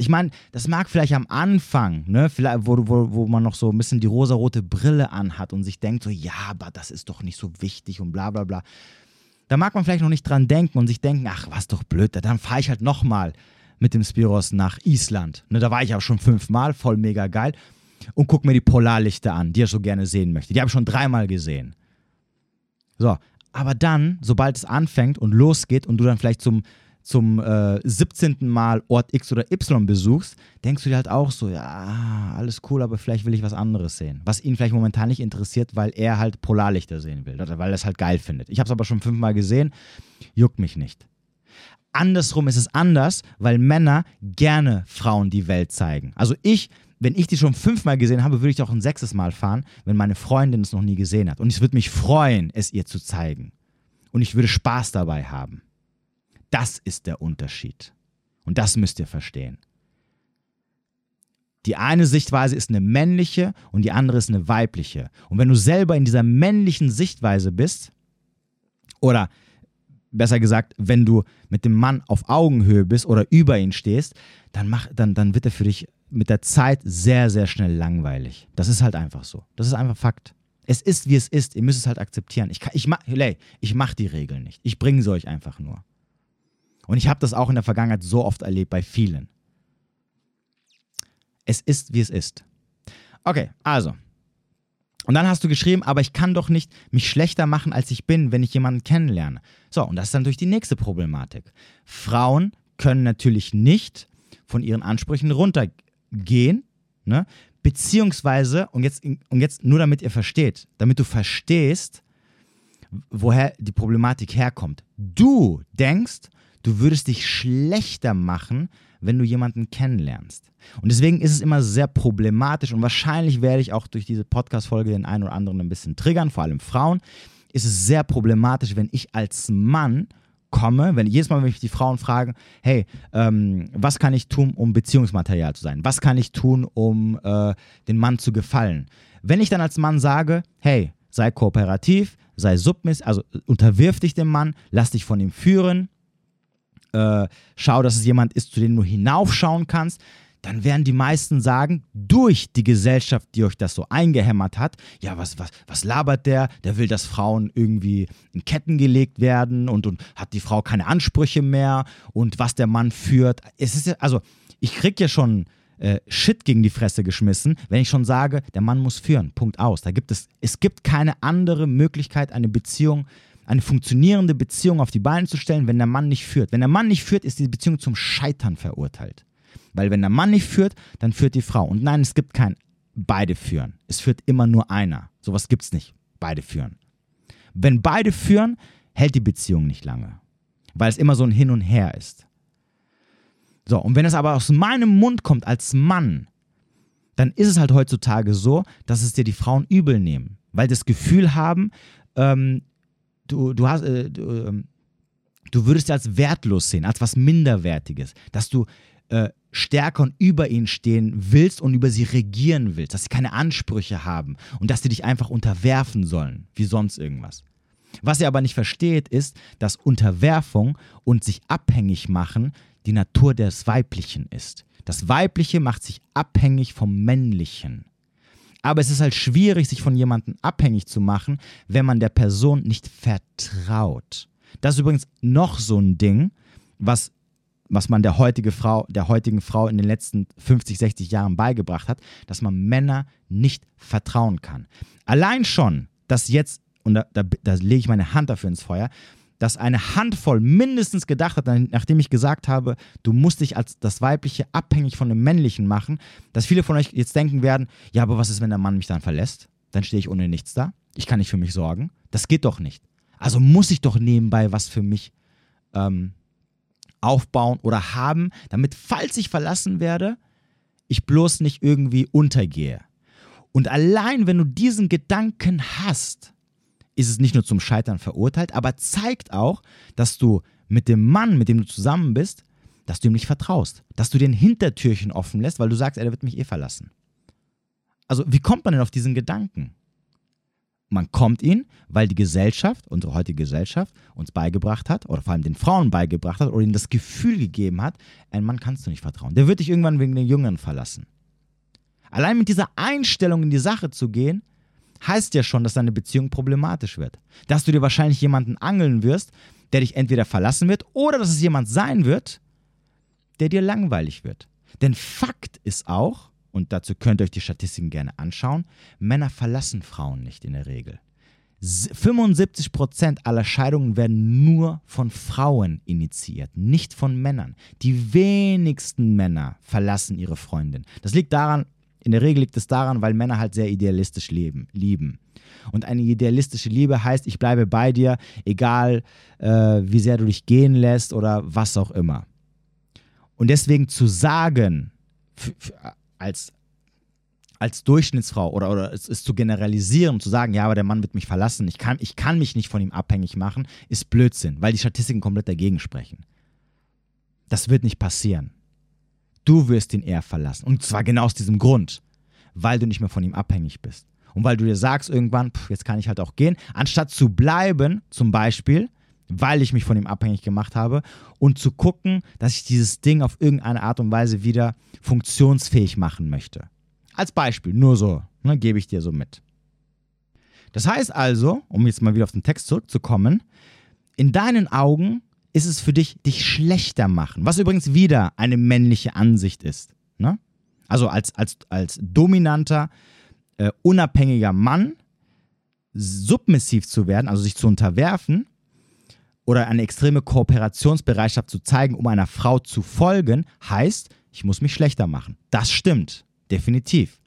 Ich meine, das mag vielleicht am Anfang, ne, vielleicht, wo, wo, wo man noch so ein bisschen die rosarote Brille anhat und sich denkt, so, ja, aber das ist doch nicht so wichtig und bla bla bla. Da mag man vielleicht noch nicht dran denken und sich denken, ach, was doch blöd, dann fahre ich halt nochmal mit dem Spiros nach Island. Ne, da war ich auch schon fünfmal, voll mega geil und gucke mir die Polarlichter an, die er so gerne sehen möchte. Die habe ich schon dreimal gesehen. So, aber dann, sobald es anfängt und losgeht und du dann vielleicht zum, zum äh, 17. Mal Ort X oder Y besuchst, denkst du dir halt auch so, ja, alles cool, aber vielleicht will ich was anderes sehen. Was ihn vielleicht momentan nicht interessiert, weil er halt Polarlichter sehen will oder weil er es halt geil findet. Ich habe es aber schon fünfmal gesehen, juckt mich nicht. Andersrum ist es anders, weil Männer gerne Frauen die Welt zeigen. Also ich wenn ich die schon fünfmal gesehen habe, würde ich auch ein sechstes Mal fahren, wenn meine Freundin es noch nie gesehen hat. Und ich würde mich freuen, es ihr zu zeigen. Und ich würde Spaß dabei haben. Das ist der Unterschied. Und das müsst ihr verstehen. Die eine Sichtweise ist eine männliche und die andere ist eine weibliche. Und wenn du selber in dieser männlichen Sichtweise bist, oder besser gesagt, wenn du mit dem Mann auf Augenhöhe bist oder über ihn stehst, dann, mach, dann, dann wird er für dich mit der Zeit sehr, sehr schnell langweilig. Das ist halt einfach so. Das ist einfach Fakt. Es ist, wie es ist. Ihr müsst es halt akzeptieren. Ich, ich, hey, ich mache die Regeln nicht. Ich bringe sie euch einfach nur. Und ich habe das auch in der Vergangenheit so oft erlebt bei vielen. Es ist, wie es ist. Okay, also. Und dann hast du geschrieben, aber ich kann doch nicht mich schlechter machen, als ich bin, wenn ich jemanden kennenlerne. So, und das ist dann durch die nächste Problematik. Frauen können natürlich nicht von ihren Ansprüchen runtergehen, ne? beziehungsweise, und jetzt, und jetzt nur damit ihr versteht, damit du verstehst, woher die Problematik herkommt. Du denkst, du würdest dich schlechter machen, wenn du jemanden kennenlernst. Und deswegen ist es immer sehr problematisch und wahrscheinlich werde ich auch durch diese Podcast-Folge den einen oder anderen ein bisschen triggern, vor allem Frauen. Ist es sehr problematisch, wenn ich als Mann komme, wenn jedes Mal, wenn mich die Frauen fragen, hey, ähm, was kann ich tun, um Beziehungsmaterial zu sein? Was kann ich tun, um äh, den Mann zu gefallen? Wenn ich dann als Mann sage, hey, sei kooperativ, sei submiss, also unterwirf dich dem Mann, lass dich von ihm führen, äh, schau, dass es jemand ist, zu dem du hinaufschauen kannst, dann werden die meisten sagen, durch die Gesellschaft, die euch das so eingehämmert hat, ja, was, was, was labert der? Der will, dass Frauen irgendwie in Ketten gelegt werden und, und hat die Frau keine Ansprüche mehr und was der Mann führt. Es ist ja, also, ich krieg ja schon äh, Shit gegen die Fresse geschmissen, wenn ich schon sage, der Mann muss führen. Punkt aus. Da gibt es, es gibt keine andere Möglichkeit, eine Beziehung, eine funktionierende Beziehung auf die Beine zu stellen, wenn der Mann nicht führt. Wenn der Mann nicht führt, ist die Beziehung zum Scheitern verurteilt. Weil wenn der Mann nicht führt, dann führt die Frau. Und nein, es gibt kein beide führen. Es führt immer nur einer. Sowas gibt es nicht. Beide führen. Wenn beide führen, hält die Beziehung nicht lange. Weil es immer so ein Hin und Her ist. So, und wenn es aber aus meinem Mund kommt als Mann, dann ist es halt heutzutage so, dass es dir die Frauen übel nehmen, weil das Gefühl haben, ähm, du, du, hast, äh, du, äh, du würdest sie als wertlos sehen, als was Minderwertiges, dass du äh, stärker und über ihnen stehen willst und über sie regieren willst, dass sie keine Ansprüche haben und dass sie dich einfach unterwerfen sollen, wie sonst irgendwas. Was ihr aber nicht versteht, ist, dass Unterwerfung und sich abhängig machen die Natur des Weiblichen ist. Das Weibliche macht sich abhängig vom Männlichen. Aber es ist halt schwierig, sich von jemandem abhängig zu machen, wenn man der Person nicht vertraut. Das ist übrigens noch so ein Ding, was, was man der, heutige Frau, der heutigen Frau in den letzten 50, 60 Jahren beigebracht hat, dass man Männer nicht vertrauen kann. Allein schon, dass jetzt, und da, da, da lege ich meine Hand dafür ins Feuer, dass eine Handvoll mindestens gedacht hat, nachdem ich gesagt habe, du musst dich als das Weibliche abhängig von dem Männlichen machen, dass viele von euch jetzt denken werden, ja, aber was ist, wenn der Mann mich dann verlässt? Dann stehe ich ohne nichts da. Ich kann nicht für mich sorgen. Das geht doch nicht. Also muss ich doch nebenbei was für mich ähm, aufbauen oder haben, damit, falls ich verlassen werde, ich bloß nicht irgendwie untergehe. Und allein, wenn du diesen Gedanken hast, ist es nicht nur zum Scheitern verurteilt, aber zeigt auch, dass du mit dem Mann, mit dem du zusammen bist, dass du ihm nicht vertraust, dass du den Hintertürchen offen lässt, weil du sagst, er wird mich eh verlassen. Also wie kommt man denn auf diesen Gedanken? Man kommt ihn, weil die Gesellschaft, unsere heutige Gesellschaft, uns beigebracht hat, oder vor allem den Frauen beigebracht hat, oder ihnen das Gefühl gegeben hat, ein Mann kannst du nicht vertrauen. Der wird dich irgendwann wegen den Jüngern verlassen. Allein mit dieser Einstellung in die Sache zu gehen, heißt ja schon, dass deine Beziehung problematisch wird. Dass du dir wahrscheinlich jemanden angeln wirst, der dich entweder verlassen wird oder dass es jemand sein wird, der dir langweilig wird. Denn Fakt ist auch, und dazu könnt ihr euch die Statistiken gerne anschauen, Männer verlassen Frauen nicht in der Regel. 75% aller Scheidungen werden nur von Frauen initiiert, nicht von Männern. Die wenigsten Männer verlassen ihre Freundin. Das liegt daran, in der Regel liegt es daran, weil Männer halt sehr idealistisch leben, lieben. Und eine idealistische Liebe heißt, ich bleibe bei dir, egal äh, wie sehr du dich gehen lässt oder was auch immer. Und deswegen zu sagen, als, als Durchschnittsfrau oder, oder es, es zu generalisieren, zu sagen, ja, aber der Mann wird mich verlassen, ich kann, ich kann mich nicht von ihm abhängig machen, ist Blödsinn, weil die Statistiken komplett dagegen sprechen. Das wird nicht passieren. Du wirst ihn eher verlassen. Und zwar genau aus diesem Grund, weil du nicht mehr von ihm abhängig bist. Und weil du dir sagst irgendwann, pff, jetzt kann ich halt auch gehen, anstatt zu bleiben, zum Beispiel, weil ich mich von ihm abhängig gemacht habe, und zu gucken, dass ich dieses Ding auf irgendeine Art und Weise wieder funktionsfähig machen möchte. Als Beispiel, nur so, ne, gebe ich dir so mit. Das heißt also, um jetzt mal wieder auf den Text zurückzukommen, in deinen Augen ist es für dich, dich schlechter machen. Was übrigens wieder eine männliche Ansicht ist. Ne? Also als, als, als dominanter, äh, unabhängiger Mann submissiv zu werden, also sich zu unterwerfen oder eine extreme Kooperationsbereitschaft zu zeigen, um einer Frau zu folgen, heißt, ich muss mich schlechter machen. Das stimmt, definitiv.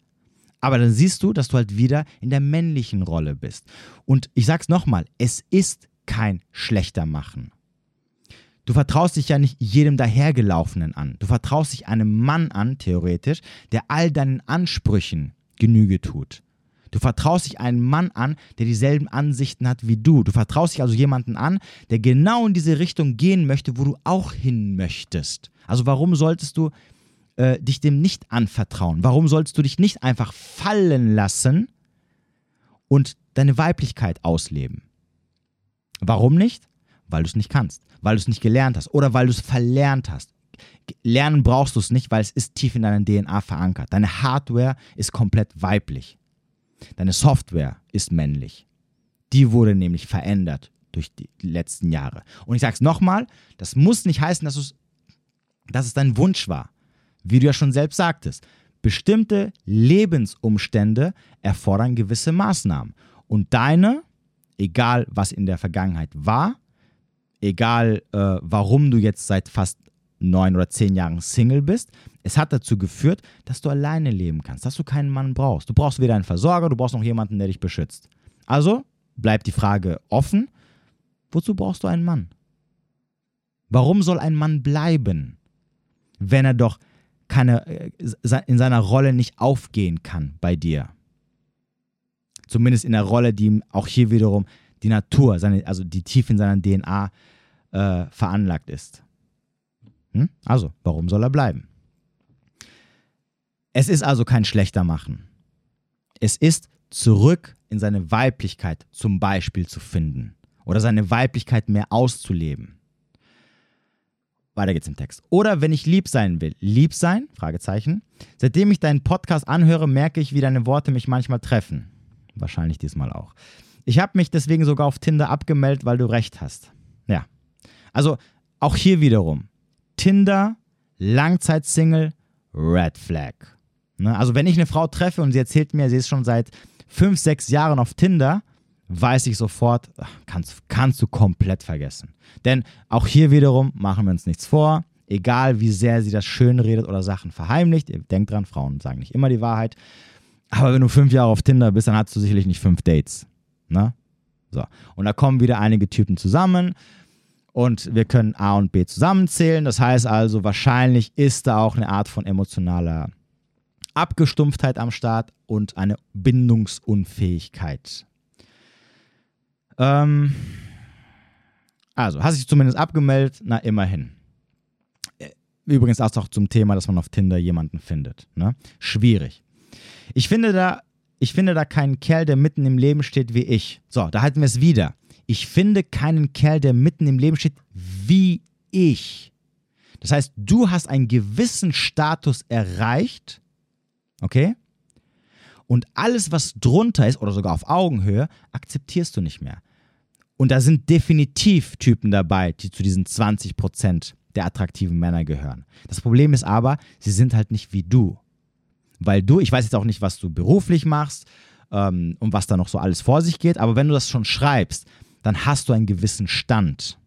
Aber dann siehst du, dass du halt wieder in der männlichen Rolle bist. Und ich sag's nochmal, es ist kein schlechter Machen. Du vertraust dich ja nicht jedem dahergelaufenen an. Du vertraust dich einem Mann an, theoretisch, der all deinen Ansprüchen Genüge tut. Du vertraust dich einem Mann an, der dieselben Ansichten hat wie du. Du vertraust dich also jemanden an, der genau in diese Richtung gehen möchte, wo du auch hin möchtest. Also warum solltest du äh, dich dem nicht anvertrauen? Warum solltest du dich nicht einfach fallen lassen und deine Weiblichkeit ausleben? Warum nicht? Weil du es nicht kannst, weil du es nicht gelernt hast oder weil du es verlernt hast. Lernen brauchst du es nicht, weil es ist tief in deiner DNA verankert. Deine Hardware ist komplett weiblich. Deine Software ist männlich. Die wurde nämlich verändert durch die letzten Jahre. Und ich sage es nochmal, das muss nicht heißen, dass, dass es dein Wunsch war. Wie du ja schon selbst sagtest, bestimmte Lebensumstände erfordern gewisse Maßnahmen. Und deine, egal was in der Vergangenheit war, egal äh, warum du jetzt seit fast neun oder zehn Jahren Single bist, es hat dazu geführt, dass du alleine leben kannst, dass du keinen Mann brauchst. Du brauchst weder einen Versorger, du brauchst noch jemanden, der dich beschützt. Also bleibt die Frage offen, wozu brauchst du einen Mann? Warum soll ein Mann bleiben, wenn er doch keine, äh, in seiner Rolle nicht aufgehen kann bei dir? Zumindest in der Rolle, die auch hier wiederum die Natur, seine, also die tief in seiner DNA äh, veranlagt ist. Hm? Also, warum soll er bleiben? Es ist also kein schlechter Machen. Es ist zurück in seine Weiblichkeit zum Beispiel zu finden oder seine Weiblichkeit mehr auszuleben. Weiter geht's im Text. Oder wenn ich lieb sein will. Lieb sein? Fragezeichen. Seitdem ich deinen Podcast anhöre, merke ich, wie deine Worte mich manchmal treffen. Wahrscheinlich diesmal auch. Ich habe mich deswegen sogar auf Tinder abgemeldet, weil du recht hast. Ja. Also auch hier wiederum. Tinder, Langzeitsingle, Red Flag. Ne? Also wenn ich eine Frau treffe und sie erzählt mir, sie ist schon seit fünf, sechs Jahren auf Tinder, weiß ich sofort, kannst, kannst du komplett vergessen. Denn auch hier wiederum machen wir uns nichts vor. Egal wie sehr sie das schön redet oder Sachen verheimlicht, denkt dran, Frauen sagen nicht immer die Wahrheit. Aber wenn du fünf Jahre auf Tinder bist, dann hast du sicherlich nicht fünf Dates. Ne? So. Und da kommen wieder einige Typen zusammen und wir können A und B zusammenzählen. Das heißt also, wahrscheinlich ist da auch eine Art von emotionaler Abgestumpftheit am Start und eine Bindungsunfähigkeit. Ähm, also, hast du dich zumindest abgemeldet? Na, immerhin. Äh, übrigens auch zum Thema, dass man auf Tinder jemanden findet. Ne? Schwierig. Ich finde da, ich finde da keinen Kerl, der mitten im Leben steht wie ich. So, da halten wir es wieder. Ich finde keinen Kerl, der mitten im Leben steht wie ich. Das heißt, du hast einen gewissen Status erreicht, Okay? Und alles, was drunter ist oder sogar auf Augenhöhe, akzeptierst du nicht mehr. Und da sind definitiv Typen dabei, die zu diesen 20% der attraktiven Männer gehören. Das Problem ist aber, sie sind halt nicht wie du. Weil du, ich weiß jetzt auch nicht, was du beruflich machst ähm, und was da noch so alles vor sich geht, aber wenn du das schon schreibst, dann hast du einen gewissen Stand.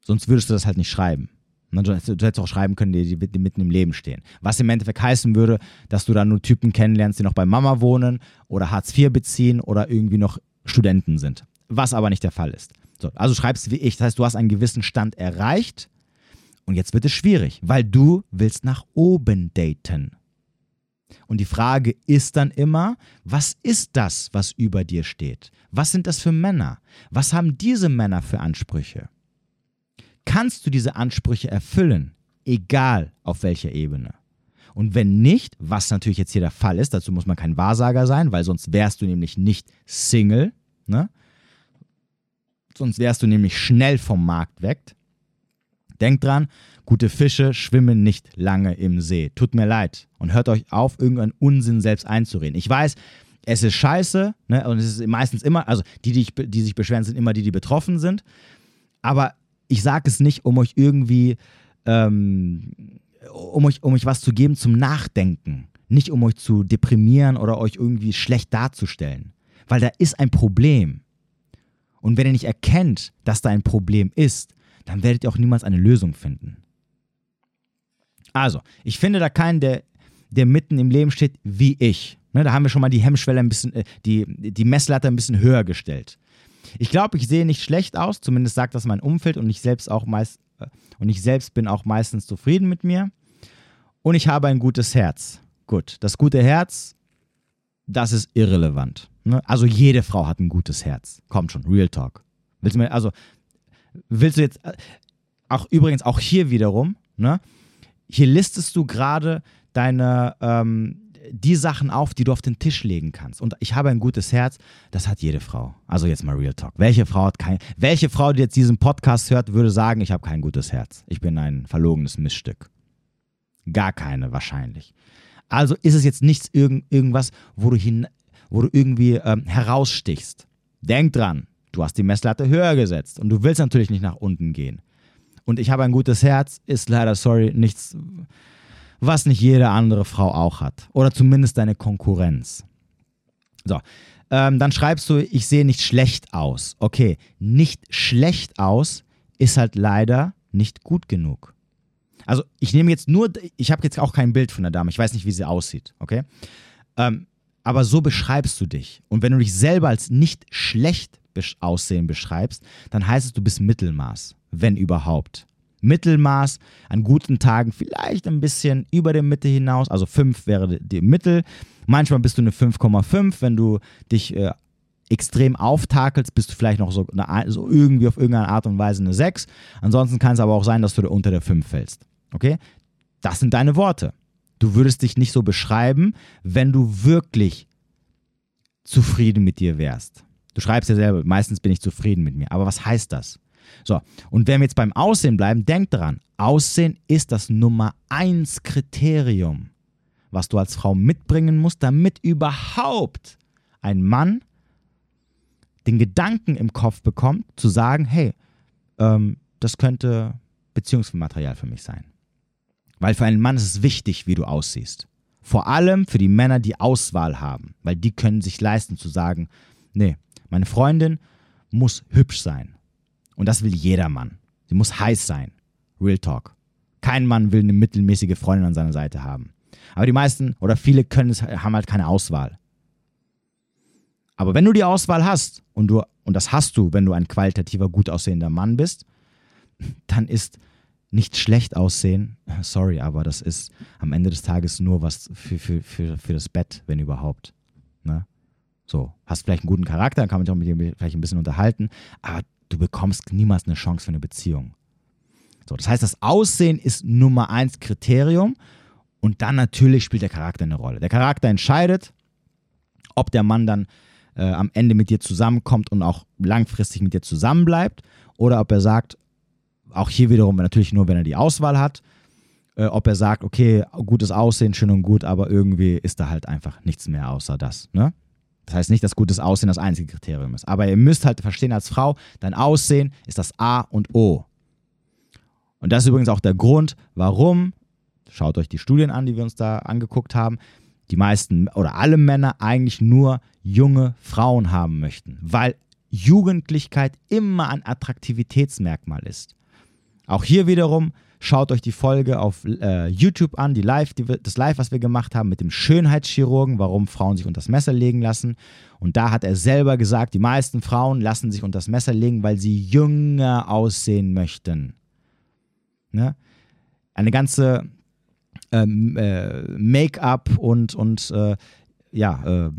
Sonst würdest du das halt nicht schreiben. Du, hättest auch schreiben können, die, die, mitten im Leben stehen. Was im Endeffekt heißen würde, dass du dann nur Typen kennenlernst, die noch bei Mama wohnen oder Hartz IV beziehen oder irgendwie noch Studenten sind. Was aber nicht der Fall ist. So, also schreibst wie ich. Das heißt, du hast einen gewissen Stand erreicht und jetzt wird es schwierig, weil du willst nach oben daten. Und die Frage ist dann immer, was ist das, was über dir steht? Was sind das für Männer? Was haben diese Männer für Ansprüche? kannst du diese Ansprüche erfüllen, egal auf welcher Ebene. Und wenn nicht, was natürlich jetzt hier der Fall ist, dazu muss man kein Wahrsager sein, weil sonst wärst du nämlich nicht Single, ne? Sonst wärst du nämlich schnell vom Markt weg. Denkt dran, gute Fische schwimmen nicht lange im See. Tut mir leid. Und hört euch auf, irgendeinen Unsinn selbst einzureden. Ich weiß, es ist scheiße, ne? Und es ist meistens immer, also die, die, die sich beschweren, sind immer die, die betroffen sind. Aber ich sage es nicht, um euch irgendwie, ähm, um, euch, um euch was zu geben zum Nachdenken. Nicht um euch zu deprimieren oder euch irgendwie schlecht darzustellen. Weil da ist ein Problem. Und wenn ihr nicht erkennt, dass da ein Problem ist, dann werdet ihr auch niemals eine Lösung finden. Also, ich finde da keinen, der der mitten im Leben steht, wie ich. Ne, da haben wir schon mal die Hemmschwelle ein bisschen, äh, die, die Messlatte ein bisschen höher gestellt. Ich glaube, ich sehe nicht schlecht aus, zumindest sagt das mein Umfeld und ich selbst auch meist äh, und ich selbst bin auch meistens zufrieden mit mir. Und ich habe ein gutes Herz. Gut, das gute Herz, das ist irrelevant. Ne? Also jede Frau hat ein gutes Herz. Kommt schon, Real Talk. Willst du mir, also willst du jetzt, äh, auch übrigens auch hier wiederum, ne? Hier listest du gerade deine, ähm, die Sachen auf, die du auf den Tisch legen kannst. Und ich habe ein gutes Herz, das hat jede Frau. Also jetzt mal Real Talk. Welche Frau hat kein, welche Frau, die jetzt diesen Podcast hört, würde sagen, ich habe kein gutes Herz. Ich bin ein verlogenes Missstück. Gar keine wahrscheinlich. Also ist es jetzt nichts irgend, irgendwas, wo du, hin, wo du irgendwie ähm, herausstichst. Denk dran, du hast die Messlatte höher gesetzt und du willst natürlich nicht nach unten gehen. Und ich habe ein gutes Herz, ist leider, sorry, nichts, was nicht jede andere Frau auch hat. Oder zumindest deine Konkurrenz. So, ähm, dann schreibst du, ich sehe nicht schlecht aus. Okay, nicht schlecht aus ist halt leider nicht gut genug. Also ich nehme jetzt nur, ich habe jetzt auch kein Bild von der Dame, ich weiß nicht, wie sie aussieht, okay? Ähm, aber so beschreibst du dich. Und wenn du dich selber als nicht schlecht aussehen beschreibst, dann heißt es, du bist Mittelmaß, wenn überhaupt. Mittelmaß, an guten Tagen vielleicht ein bisschen über der Mitte hinaus, also 5 wäre die Mittel. Manchmal bist du eine 5,5, wenn du dich äh, extrem auftakelst, bist du vielleicht noch so, eine, so, irgendwie auf irgendeine Art und Weise eine 6. Ansonsten kann es aber auch sein, dass du unter der 5 fällst. Okay? Das sind deine Worte. Du würdest dich nicht so beschreiben, wenn du wirklich zufrieden mit dir wärst. Du schreibst ja selber, meistens bin ich zufrieden mit mir. Aber was heißt das? So, und wenn wir jetzt beim Aussehen bleiben, denk daran, Aussehen ist das Nummer eins Kriterium, was du als Frau mitbringen musst, damit überhaupt ein Mann den Gedanken im Kopf bekommt, zu sagen, hey, ähm, das könnte Beziehungsmaterial für mich sein. Weil für einen Mann ist es wichtig, wie du aussiehst. Vor allem für die Männer, die Auswahl haben, weil die können sich leisten zu sagen, nee, meine Freundin muss hübsch sein. Und das will jeder Mann. Sie muss heiß sein. Real Talk. Kein Mann will eine mittelmäßige Freundin an seiner Seite haben. Aber die meisten oder viele können es, haben halt keine Auswahl. Aber wenn du die Auswahl hast und du und das hast du, wenn du ein qualitativer, gut aussehender Mann bist, dann ist nicht schlecht aussehen, sorry, aber das ist am Ende des Tages nur was für, für, für, für das Bett, wenn überhaupt. So, hast vielleicht einen guten Charakter, dann kann man sich auch mit dir vielleicht ein bisschen unterhalten, aber du bekommst niemals eine Chance für eine Beziehung. So, das heißt, das Aussehen ist Nummer eins Kriterium und dann natürlich spielt der Charakter eine Rolle. Der Charakter entscheidet, ob der Mann dann äh, am Ende mit dir zusammenkommt und auch langfristig mit dir zusammenbleibt oder ob er sagt, auch hier wiederum natürlich nur, wenn er die Auswahl hat, äh, ob er sagt, okay, gutes Aussehen, schön und gut, aber irgendwie ist da halt einfach nichts mehr außer das. Ne? Das heißt nicht, dass gutes Aussehen das einzige Kriterium ist. Aber ihr müsst halt verstehen als Frau, dein Aussehen ist das A und O. Und das ist übrigens auch der Grund, warum, schaut euch die Studien an, die wir uns da angeguckt haben, die meisten oder alle Männer eigentlich nur junge Frauen haben möchten. Weil Jugendlichkeit immer ein Attraktivitätsmerkmal ist. Auch hier wiederum Schaut euch die Folge auf äh, YouTube an, die Live, die, das Live, was wir gemacht haben mit dem Schönheitschirurgen, warum Frauen sich unter das Messer legen lassen. Und da hat er selber gesagt, die meisten Frauen lassen sich unter das Messer legen, weil sie jünger aussehen möchten. Ne? Eine ganze ähm, äh, Make-up und, und äh, ja, äh,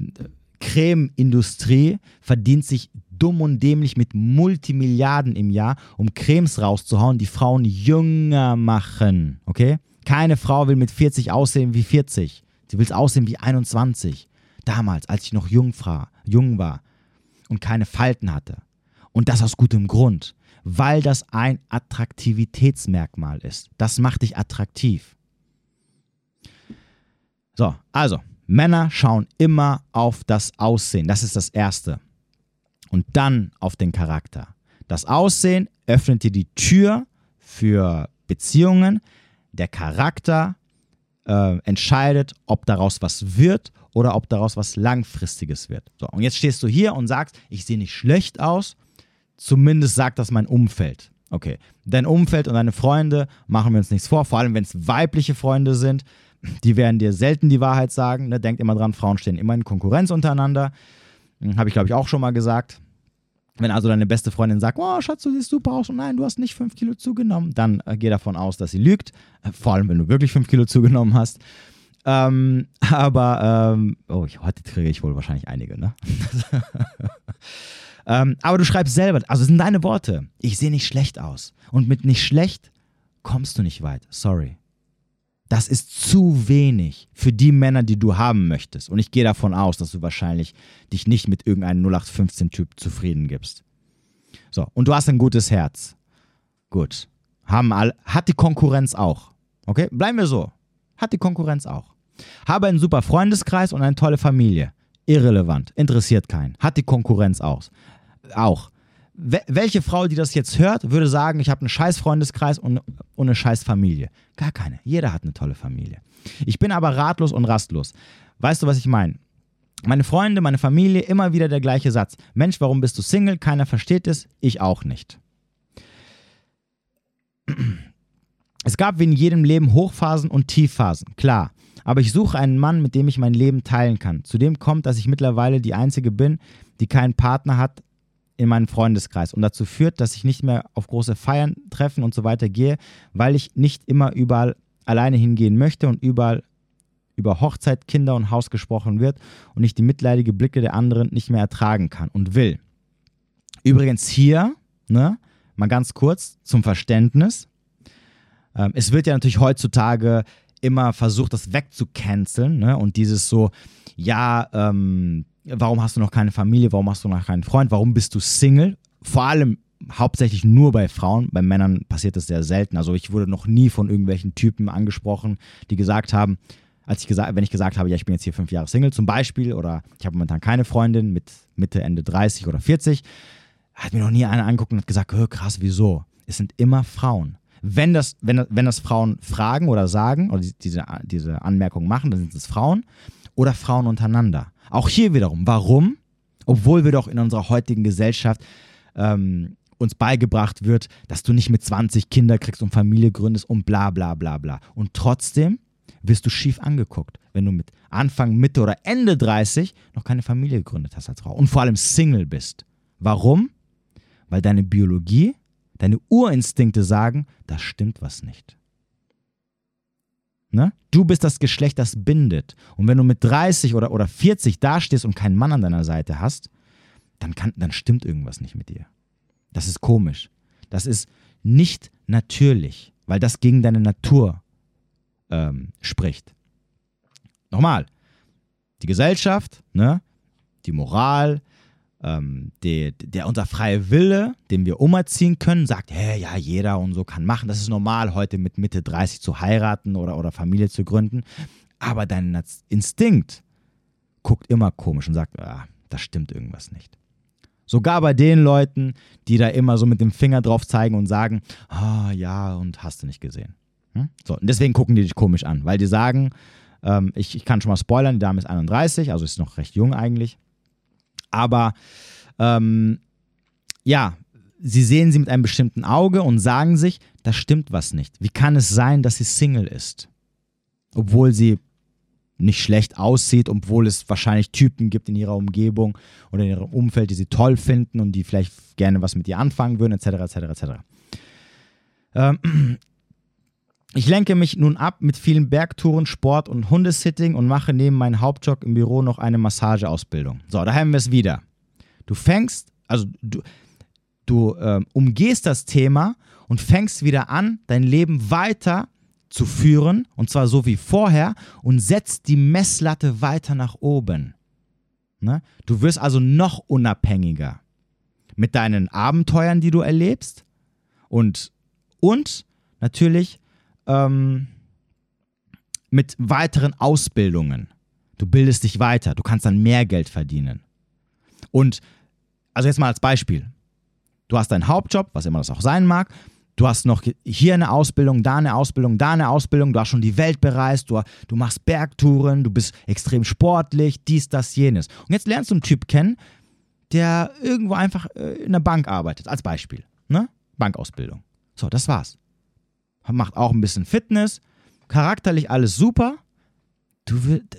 Creme-Industrie verdient sich dumm und dämlich mit Multimilliarden im Jahr, um Cremes rauszuhauen, die Frauen jünger machen. Okay? Keine Frau will mit 40 aussehen wie 40. Sie will aussehen wie 21. Damals, als ich noch jung, jung war und keine Falten hatte. Und das aus gutem Grund, weil das ein Attraktivitätsmerkmal ist. Das macht dich attraktiv. So, also, Männer schauen immer auf das Aussehen. Das ist das Erste und dann auf den Charakter. Das Aussehen öffnet dir die Tür für Beziehungen. Der Charakter äh, entscheidet, ob daraus was wird oder ob daraus was Langfristiges wird. So, und jetzt stehst du hier und sagst, ich sehe nicht schlecht aus, zumindest sagt das mein Umfeld. Okay. Dein Umfeld und deine Freunde, machen wir uns nichts vor, vor allem wenn es weibliche Freunde sind, die werden dir selten die Wahrheit sagen. Ne? Denkt immer dran, Frauen stehen immer in Konkurrenz untereinander. Hm, Habe ich, glaube ich, auch schon mal gesagt. Wenn also deine beste Freundin sagt, oh Schatz, du siehst super aus und nein, du hast nicht fünf Kilo zugenommen, dann äh, geh davon aus, dass sie lügt. Äh, vor allem, wenn du wirklich fünf Kilo zugenommen hast. Ähm, <laughs> aber, ähm, oh, ich, heute kriege ich wohl wahrscheinlich einige, ne? <laughs> ähm, aber du schreibst selber, also sind deine Worte. Ich sehe nicht schlecht aus. Und mit nicht schlecht kommst du nicht weit. Sorry. Das ist zu wenig für die Männer, die du haben möchtest. Und ich gehe davon aus, dass du wahrscheinlich dich nicht mit irgendeinem 0815-Typ zufrieden gibst. So, und du hast ein gutes Herz. Gut. Haben all, hat die Konkurrenz auch. Okay? Bleiben wir so. Hat die Konkurrenz auch. Habe einen super Freundeskreis und eine tolle Familie. Irrelevant. Interessiert keinen. Hat die Konkurrenz auch. Auch welche Frau, die das jetzt hört, würde sagen, ich habe einen scheiß Freundeskreis und, und eine scheiß Familie? Gar keine. Jeder hat eine tolle Familie. Ich bin aber ratlos und rastlos. Weißt du, was ich meine? Meine Freunde, meine Familie, immer wieder der gleiche Satz. Mensch, warum bist du Single? Keiner versteht es, ich auch nicht. Es gab wie in jedem Leben Hochphasen und Tiefphasen, klar. Aber ich suche einen Mann, mit dem ich mein Leben teilen kann. Zudem kommt, dass ich mittlerweile die Einzige bin, die keinen Partner hat, in meinen Freundeskreis und dazu führt, dass ich nicht mehr auf große Feiern, Treffen und so weiter gehe, weil ich nicht immer überall alleine hingehen möchte und überall über Hochzeit, Kinder und Haus gesprochen wird und ich die mitleidige Blicke der anderen nicht mehr ertragen kann und will. Übrigens hier, ne, mal ganz kurz zum Verständnis. Ähm, es wird ja natürlich heutzutage immer versucht, das wegzucanceln ne, und dieses so, ja, ähm, warum hast du noch keine Familie, warum hast du noch keinen Freund, warum bist du Single? Vor allem hauptsächlich nur bei Frauen, bei Männern passiert das sehr selten. Also ich wurde noch nie von irgendwelchen Typen angesprochen, die gesagt haben, als ich gesagt, wenn ich gesagt habe, ja, ich bin jetzt hier fünf Jahre Single zum Beispiel oder ich habe momentan keine Freundin mit Mitte, Ende 30 oder 40, hat mir noch nie einer angeguckt und hat gesagt, krass, wieso? Es sind immer Frauen. Wenn das, wenn, wenn das Frauen fragen oder sagen oder diese, diese Anmerkung machen, dann sind es Frauen oder Frauen untereinander. Auch hier wiederum, warum? Obwohl wir doch in unserer heutigen Gesellschaft ähm, uns beigebracht wird, dass du nicht mit 20 Kinder kriegst und Familie gründest und bla bla bla bla. Und trotzdem wirst du schief angeguckt, wenn du mit Anfang, Mitte oder Ende 30 noch keine Familie gegründet hast als Frau und vor allem Single bist. Warum? Weil deine Biologie, deine Urinstinkte sagen, da stimmt was nicht. Ne? Du bist das Geschlecht, das bindet. Und wenn du mit 30 oder, oder 40 dastehst und keinen Mann an deiner Seite hast, dann, kann, dann stimmt irgendwas nicht mit dir. Das ist komisch. Das ist nicht natürlich, weil das gegen deine Natur ähm, spricht. Nochmal, die Gesellschaft, ne, die Moral, ähm, der, der unser freier Wille, den wir umerziehen können, sagt, hey, ja, jeder und so kann machen. Das ist normal, heute mit Mitte 30 zu heiraten oder, oder Familie zu gründen. Aber dein Instinkt guckt immer komisch und sagt, ah, da stimmt irgendwas nicht. Sogar bei den Leuten, die da immer so mit dem Finger drauf zeigen und sagen, ah, ja, und hast du nicht gesehen. Hm? So, und deswegen gucken die dich komisch an, weil die sagen, ähm, ich, ich kann schon mal spoilern, die Dame ist 31, also ist noch recht jung eigentlich. Aber ähm, ja, sie sehen sie mit einem bestimmten Auge und sagen sich, da stimmt was nicht. Wie kann es sein, dass sie Single ist? Obwohl sie nicht schlecht aussieht, obwohl es wahrscheinlich Typen gibt in ihrer Umgebung oder in ihrem Umfeld, die sie toll finden und die vielleicht gerne was mit ihr anfangen würden, etc., etc., etc. Ähm, ich lenke mich nun ab mit vielen Bergtouren, Sport und Hundesitting und mache neben meinem Hauptjob im Büro noch eine Massageausbildung. So, da haben wir es wieder. Du fängst, also du, du ähm, umgehst das Thema und fängst wieder an, dein Leben weiter zu führen, und zwar so wie vorher, und setzt die Messlatte weiter nach oben. Ne? Du wirst also noch unabhängiger mit deinen Abenteuern, die du erlebst und, und natürlich ähm, mit weiteren Ausbildungen. Du bildest dich weiter, du kannst dann mehr Geld verdienen. Und also jetzt mal als Beispiel. Du hast deinen Hauptjob, was immer das auch sein mag. Du hast noch hier eine Ausbildung, da eine Ausbildung, da eine Ausbildung. Du hast schon die Welt bereist. Du, du machst Bergtouren. Du bist extrem sportlich. Dies, das, jenes. Und jetzt lernst du einen Typ kennen, der irgendwo einfach äh, in der Bank arbeitet, als Beispiel. Ne? Bankausbildung. So, das war's. Macht auch ein bisschen Fitness, charakterlich alles super. Du,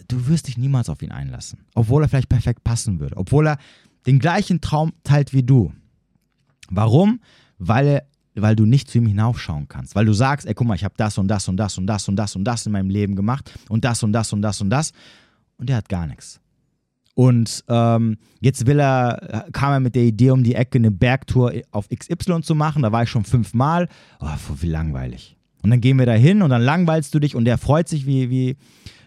du wirst dich niemals auf ihn einlassen. Obwohl er vielleicht perfekt passen würde. Obwohl er den gleichen Traum teilt wie du. Warum? Weil, er, weil du nicht zu ihm hinaufschauen kannst. Weil du sagst, ey, guck mal, ich habe das und das und das und das und das und das in meinem Leben gemacht und das und das und das und das. Und der hat gar nichts. Und ähm, jetzt will er, kam er mit der Idee um die Ecke, eine Bergtour auf XY zu machen. Da war ich schon fünfmal. Oh, wie langweilig. Und dann gehen wir da hin und dann langweilst du dich und der freut sich wie, wie,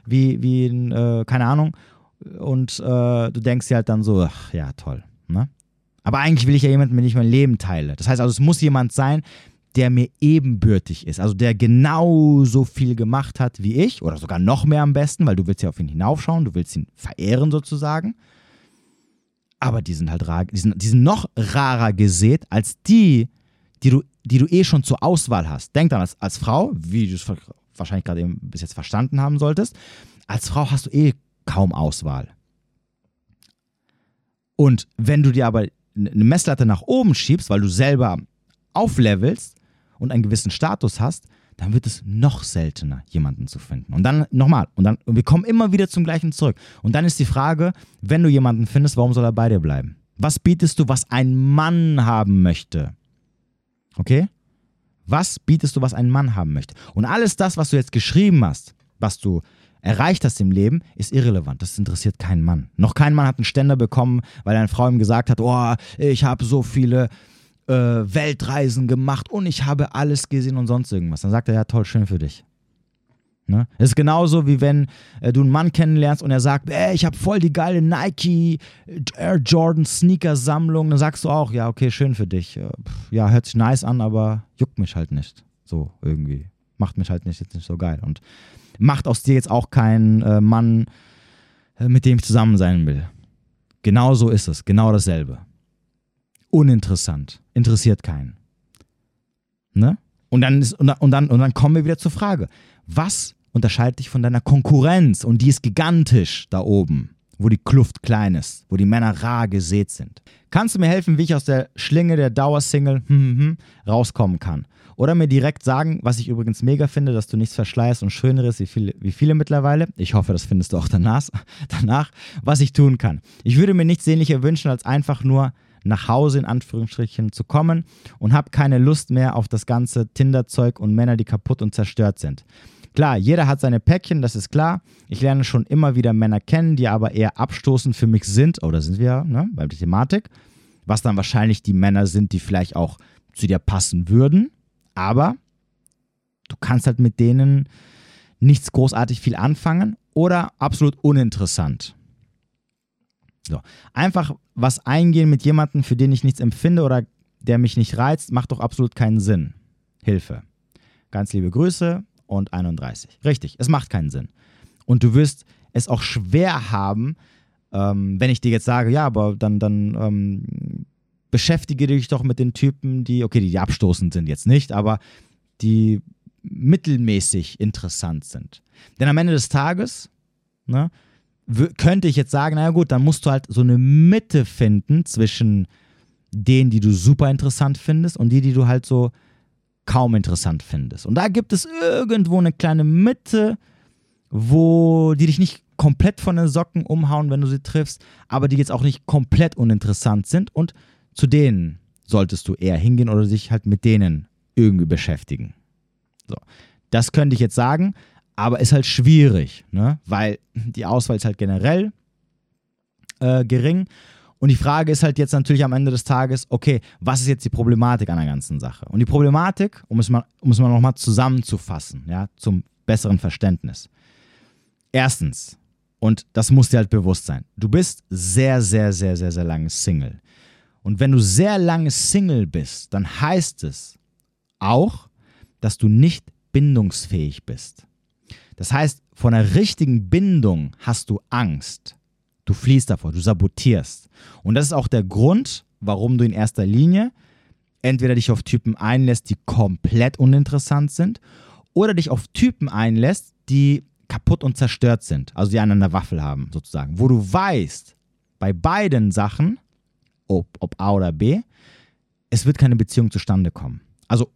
wie, wie äh, keine Ahnung. Und äh, du denkst dir halt dann so, ach ja, toll. Ne? Aber eigentlich will ich ja jemanden, mit dem ich mein Leben teile. Das heißt also, es muss jemand sein, der mir ebenbürtig ist, also der genauso viel gemacht hat wie ich oder sogar noch mehr am besten, weil du willst ja auf ihn hinaufschauen, du willst ihn verehren sozusagen. Aber die sind halt rar, die sind, die sind noch rarer gesät als die, die du, die du eh schon zur Auswahl hast. Denk dann als, als Frau, wie du es wahrscheinlich gerade eben bis jetzt verstanden haben solltest, als Frau hast du eh kaum Auswahl. Und wenn du dir aber eine Messlatte nach oben schiebst, weil du selber auflevelst, und einen gewissen Status hast, dann wird es noch seltener, jemanden zu finden. Und dann nochmal, und dann, wir kommen immer wieder zum gleichen zurück. Und dann ist die Frage, wenn du jemanden findest, warum soll er bei dir bleiben? Was bietest du, was ein Mann haben möchte? Okay? Was bietest du, was ein Mann haben möchte? Und alles das, was du jetzt geschrieben hast, was du erreicht hast im Leben, ist irrelevant. Das interessiert keinen Mann. Noch kein Mann hat einen Ständer bekommen, weil eine Frau ihm gesagt hat, oh, ich habe so viele äh, Weltreisen gemacht und ich habe alles gesehen und sonst irgendwas. Dann sagt er, ja toll, schön für dich. Ne? Das ist genauso wie wenn äh, du einen Mann kennenlernst und er sagt, ey, ich habe voll die geile Nike Air Jordan Sneaker Sammlung. Dann sagst du auch, ja, okay, schön für dich. Ja, hört sich nice an, aber juckt mich halt nicht. So irgendwie. Macht mich halt nicht, jetzt nicht so geil. Und macht aus dir jetzt auch keinen äh, Mann, äh, mit dem ich zusammen sein will. Genau so ist es. Genau dasselbe uninteressant, interessiert keinen. Ne? Und dann, ist, und, dann, und dann kommen wir wieder zur Frage, was unterscheidet dich von deiner Konkurrenz? Und die ist gigantisch da oben, wo die Kluft klein ist, wo die Männer rar gesät sind. Kannst du mir helfen, wie ich aus der Schlinge der Dauersingle hm, hm, hm, rauskommen kann? Oder mir direkt sagen, was ich übrigens mega finde, dass du nichts verschleierst und schöneres wie viele, wie viele mittlerweile. Ich hoffe, das findest du auch danach, <laughs> danach, was ich tun kann. Ich würde mir nichts sehnlicher wünschen, als einfach nur nach Hause in Anführungsstrichen zu kommen und habe keine Lust mehr auf das ganze Tinder-Zeug und Männer, die kaputt und zerstört sind. Klar, jeder hat seine Päckchen, das ist klar. Ich lerne schon immer wieder Männer kennen, die aber eher abstoßend für mich sind, oder sind wir ne, bei der Thematik, was dann wahrscheinlich die Männer sind, die vielleicht auch zu dir passen würden, aber du kannst halt mit denen nichts großartig viel anfangen oder absolut uninteressant. So. Einfach was eingehen mit jemandem, für den ich nichts empfinde oder der mich nicht reizt, macht doch absolut keinen Sinn. Hilfe. Ganz liebe Grüße und 31. Richtig, es macht keinen Sinn. Und du wirst es auch schwer haben, ähm, wenn ich dir jetzt sage, ja, aber dann, dann ähm, beschäftige dich doch mit den Typen, die, okay, die, die abstoßend sind jetzt nicht, aber die mittelmäßig interessant sind. Denn am Ende des Tages, ne, könnte ich jetzt sagen, naja gut, dann musst du halt so eine Mitte finden zwischen denen, die du super interessant findest und die, die du halt so kaum interessant findest. Und da gibt es irgendwo eine kleine Mitte, wo die dich nicht komplett von den Socken umhauen, wenn du sie triffst, aber die jetzt auch nicht komplett uninteressant sind und zu denen solltest du eher hingehen oder dich halt mit denen irgendwie beschäftigen. So. Das könnte ich jetzt sagen, aber ist halt schwierig, ne? weil die Auswahl ist halt generell äh, gering. Und die Frage ist halt jetzt natürlich am Ende des Tages, okay, was ist jetzt die Problematik an der ganzen Sache? Und die Problematik, um es mal, um es mal nochmal zusammenzufassen, ja, zum besseren Verständnis. Erstens, und das muss dir halt bewusst sein, du bist sehr, sehr, sehr, sehr, sehr lange Single. Und wenn du sehr lange Single bist, dann heißt es auch, dass du nicht bindungsfähig bist. Das heißt, von einer richtigen Bindung hast du Angst. Du fliehst davor, du sabotierst. Und das ist auch der Grund, warum du in erster Linie entweder dich auf Typen einlässt, die komplett uninteressant sind, oder dich auf Typen einlässt, die kaputt und zerstört sind, also die einen an der Waffel haben, sozusagen. Wo du weißt, bei beiden Sachen, ob, ob A oder B, es wird keine Beziehung zustande kommen. Also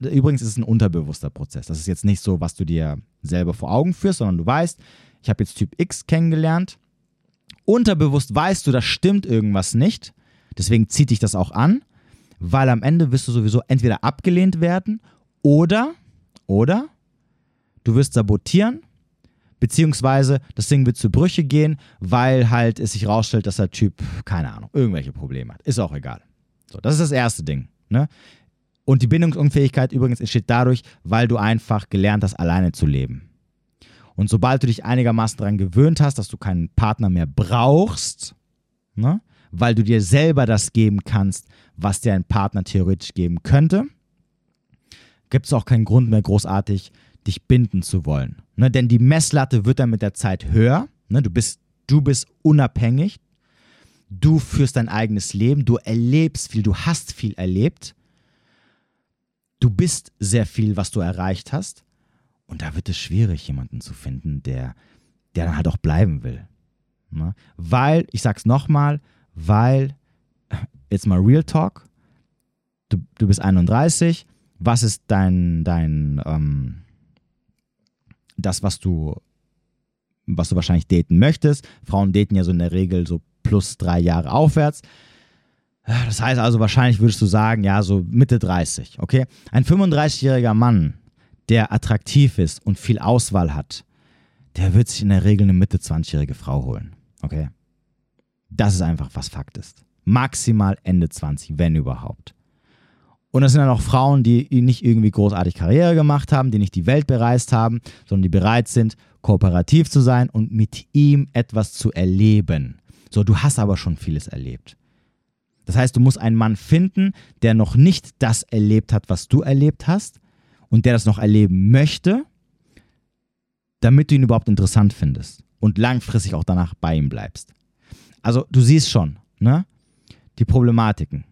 übrigens ist es ein unterbewusster Prozess. Das ist jetzt nicht so, was du dir selber vor Augen führst, sondern du weißt, ich habe jetzt Typ X kennengelernt. Unterbewusst weißt du, da stimmt irgendwas nicht. Deswegen zieht dich das auch an, weil am Ende wirst du sowieso entweder abgelehnt werden oder, oder du wirst sabotieren, beziehungsweise das Ding wird zu Brüche gehen, weil halt es sich rausstellt, dass der Typ, keine Ahnung, irgendwelche Probleme hat. Ist auch egal. So, das ist das erste Ding. Ne? Und die Bindungsunfähigkeit übrigens entsteht dadurch, weil du einfach gelernt hast, alleine zu leben. Und sobald du dich einigermaßen daran gewöhnt hast, dass du keinen Partner mehr brauchst, ne, weil du dir selber das geben kannst, was dir ein Partner theoretisch geben könnte, gibt es auch keinen Grund mehr großartig, dich binden zu wollen. Ne, denn die Messlatte wird dann mit der Zeit höher. Ne, du, bist, du bist unabhängig. Du führst dein eigenes Leben. Du erlebst viel. Du hast viel erlebt. Du bist sehr viel, was du erreicht hast. Und da wird es schwierig, jemanden zu finden, der, der dann halt auch bleiben will. Ne? Weil, ich sag's nochmal, weil, jetzt mal Real Talk, du, du bist 31, was ist dein, dein, ähm, das, was du, was du wahrscheinlich daten möchtest. Frauen daten ja so in der Regel so plus drei Jahre aufwärts. Das heißt also, wahrscheinlich würdest du sagen, ja, so Mitte 30, okay? Ein 35-jähriger Mann, der attraktiv ist und viel Auswahl hat, der wird sich in der Regel eine Mitte 20-jährige Frau holen, okay? Das ist einfach, was Fakt ist. Maximal Ende 20, wenn überhaupt. Und das sind dann auch Frauen, die nicht irgendwie großartig Karriere gemacht haben, die nicht die Welt bereist haben, sondern die bereit sind, kooperativ zu sein und mit ihm etwas zu erleben. So, du hast aber schon vieles erlebt. Das heißt, du musst einen Mann finden, der noch nicht das erlebt hat, was du erlebt hast und der das noch erleben möchte, damit du ihn überhaupt interessant findest und langfristig auch danach bei ihm bleibst. Also du siehst schon, ne? Die Problematiken.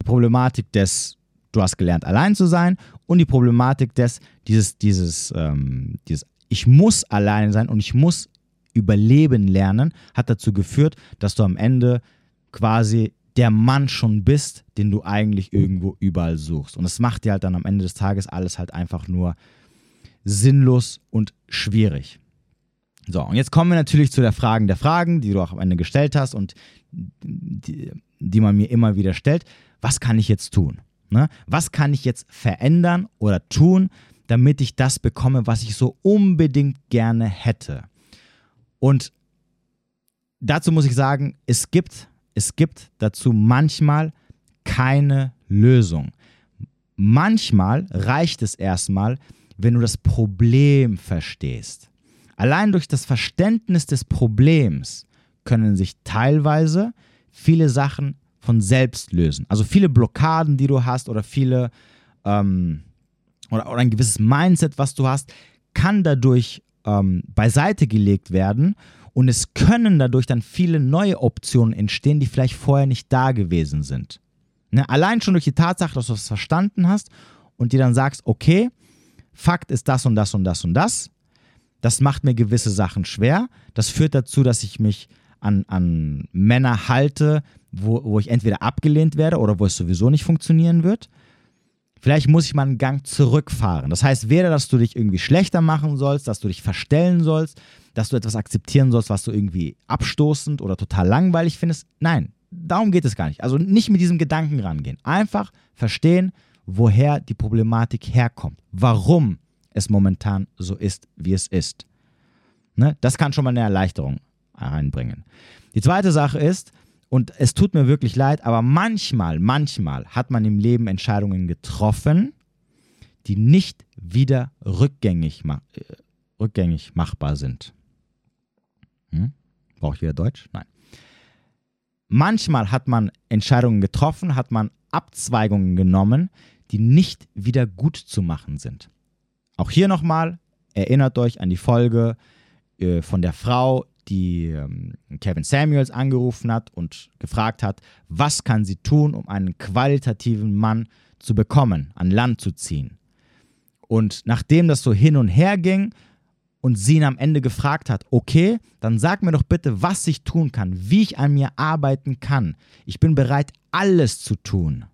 Die Problematik des, du hast gelernt, allein zu sein und die Problematik des, dieses, dieses, ähm, dieses, ich muss allein sein und ich muss überleben lernen, hat dazu geführt, dass du am Ende quasi der Mann schon bist, den du eigentlich irgendwo überall suchst. Und das macht dir halt dann am Ende des Tages alles halt einfach nur sinnlos und schwierig. So, und jetzt kommen wir natürlich zu der Fragen der Fragen, die du auch am Ende gestellt hast und die, die man mir immer wieder stellt. Was kann ich jetzt tun? Ne? Was kann ich jetzt verändern oder tun, damit ich das bekomme, was ich so unbedingt gerne hätte? Und dazu muss ich sagen, es gibt, es gibt dazu manchmal keine Lösung. Manchmal reicht es erstmal, wenn du das Problem verstehst. Allein durch das Verständnis des Problems können sich teilweise viele Sachen von selbst lösen. Also viele Blockaden, die du hast oder viele ähm, oder, oder, ein gewisses Mindset, was du hast, kann dadurch ähm, beiseite gelegt werden und es können dadurch dann viele neue Optionen entstehen, die vielleicht vorher nicht da gewesen sind. Ne? Allein schon durch die Tatsache, dass du es verstanden hast und dir dann sagst, okay, Fakt ist das und das und das und das das macht mir gewisse Sachen schwer. Das führt dazu, dass ich mich an, an Männer halte, wo, wo ich entweder abgelehnt werde oder wo es sowieso nicht funktionieren wird. Vielleicht muss ich mal einen Gang zurückfahren. Das heißt, weder, dass du dich irgendwie schlechter machen sollst, dass du dich verstellen sollst, dass du etwas akzeptieren sollst, was du irgendwie abstoßend oder total langweilig findest. Nein, darum geht es gar nicht. Also nicht mit diesem Gedanken rangehen. Einfach verstehen, woher die Problematik herkommt. Warum es momentan so ist, wie es ist. Ne? Das kann schon mal eine Erleichterung reinbringen. Die zweite Sache ist, und es tut mir wirklich leid, aber manchmal, manchmal hat man im Leben Entscheidungen getroffen, die nicht wieder rückgängig, äh, rückgängig machbar sind. Hm? Brauche ich wieder Deutsch? Nein. Manchmal hat man Entscheidungen getroffen, hat man Abzweigungen genommen, die nicht wieder gut zu machen sind. Auch hier nochmal, erinnert euch an die Folge äh, von der Frau, die ähm, Kevin Samuels angerufen hat und gefragt hat, was kann sie tun, um einen qualitativen Mann zu bekommen, an Land zu ziehen. Und nachdem das so hin und her ging, und sie ihn am Ende gefragt hat, okay, dann sag mir doch bitte, was ich tun kann, wie ich an mir arbeiten kann. Ich bin bereit, alles zu tun.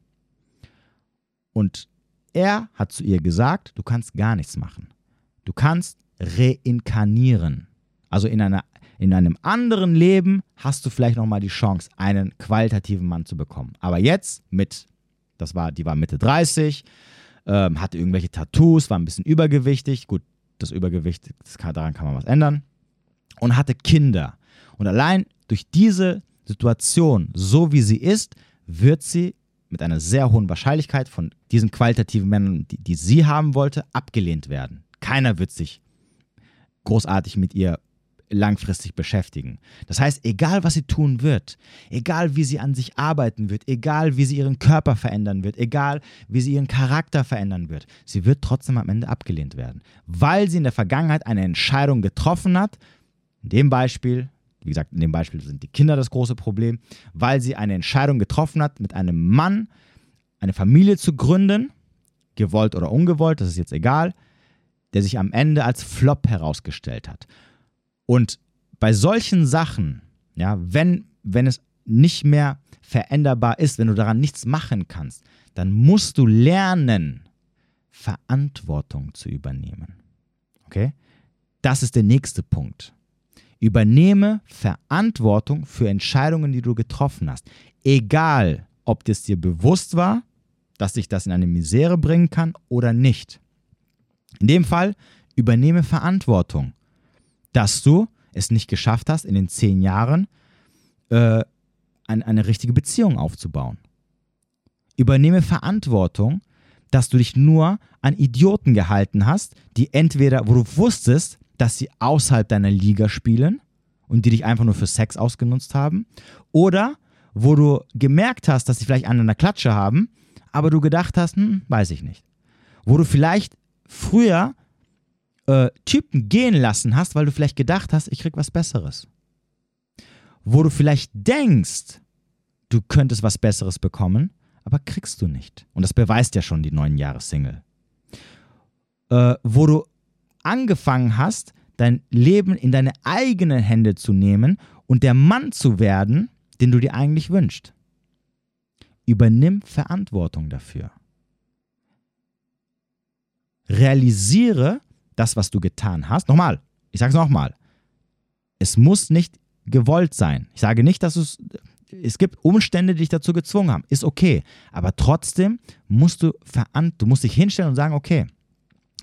Und er hat zu ihr gesagt, du kannst gar nichts machen. Du kannst reinkarnieren. Also in, einer, in einem anderen Leben hast du vielleicht nochmal die Chance, einen qualitativen Mann zu bekommen. Aber jetzt mit, das war, die war Mitte 30, ähm, hatte irgendwelche Tattoos, war ein bisschen übergewichtig. Gut, das Übergewicht, das kann, daran kann man was ändern. Und hatte Kinder. Und allein durch diese Situation, so wie sie ist, wird sie mit einer sehr hohen Wahrscheinlichkeit von diesen qualitativen Männern, die, die sie haben wollte, abgelehnt werden. Keiner wird sich großartig mit ihr langfristig beschäftigen. Das heißt, egal was sie tun wird, egal wie sie an sich arbeiten wird, egal wie sie ihren Körper verändern wird, egal wie sie ihren Charakter verändern wird, sie wird trotzdem am Ende abgelehnt werden, weil sie in der Vergangenheit eine Entscheidung getroffen hat. In dem Beispiel, wie gesagt, in dem Beispiel sind die Kinder das große Problem, weil sie eine Entscheidung getroffen hat, mit einem Mann eine Familie zu gründen, gewollt oder ungewollt, das ist jetzt egal, der sich am Ende als Flop herausgestellt hat. Und bei solchen Sachen, ja, wenn, wenn es nicht mehr veränderbar ist, wenn du daran nichts machen kannst, dann musst du lernen, Verantwortung zu übernehmen. Okay? Das ist der nächste Punkt. Übernehme Verantwortung für Entscheidungen, die du getroffen hast. Egal, ob das dir bewusst war, dass dich das in eine Misere bringen kann oder nicht. In dem Fall übernehme Verantwortung dass du es nicht geschafft hast, in den zehn Jahren äh, eine, eine richtige Beziehung aufzubauen. Übernehme Verantwortung, dass du dich nur an Idioten gehalten hast, die entweder, wo du wusstest, dass sie außerhalb deiner Liga spielen und die dich einfach nur für Sex ausgenutzt haben, oder wo du gemerkt hast, dass sie vielleicht einen an der Klatsche haben, aber du gedacht hast, hm, weiß ich nicht. Wo du vielleicht früher äh, Typen gehen lassen hast, weil du vielleicht gedacht hast, ich krieg was Besseres. Wo du vielleicht denkst, du könntest was Besseres bekommen, aber kriegst du nicht. Und das beweist ja schon die neun Jahre Single. Äh, wo du angefangen hast, dein Leben in deine eigenen Hände zu nehmen und der Mann zu werden, den du dir eigentlich wünschst. Übernimm Verantwortung dafür. Realisiere, das, was du getan hast. Nochmal, ich sage es nochmal. Es muss nicht gewollt sein. Ich sage nicht, dass es. Es gibt Umstände, die dich dazu gezwungen haben. Ist okay. Aber trotzdem musst du verant du musst dich hinstellen und sagen, okay,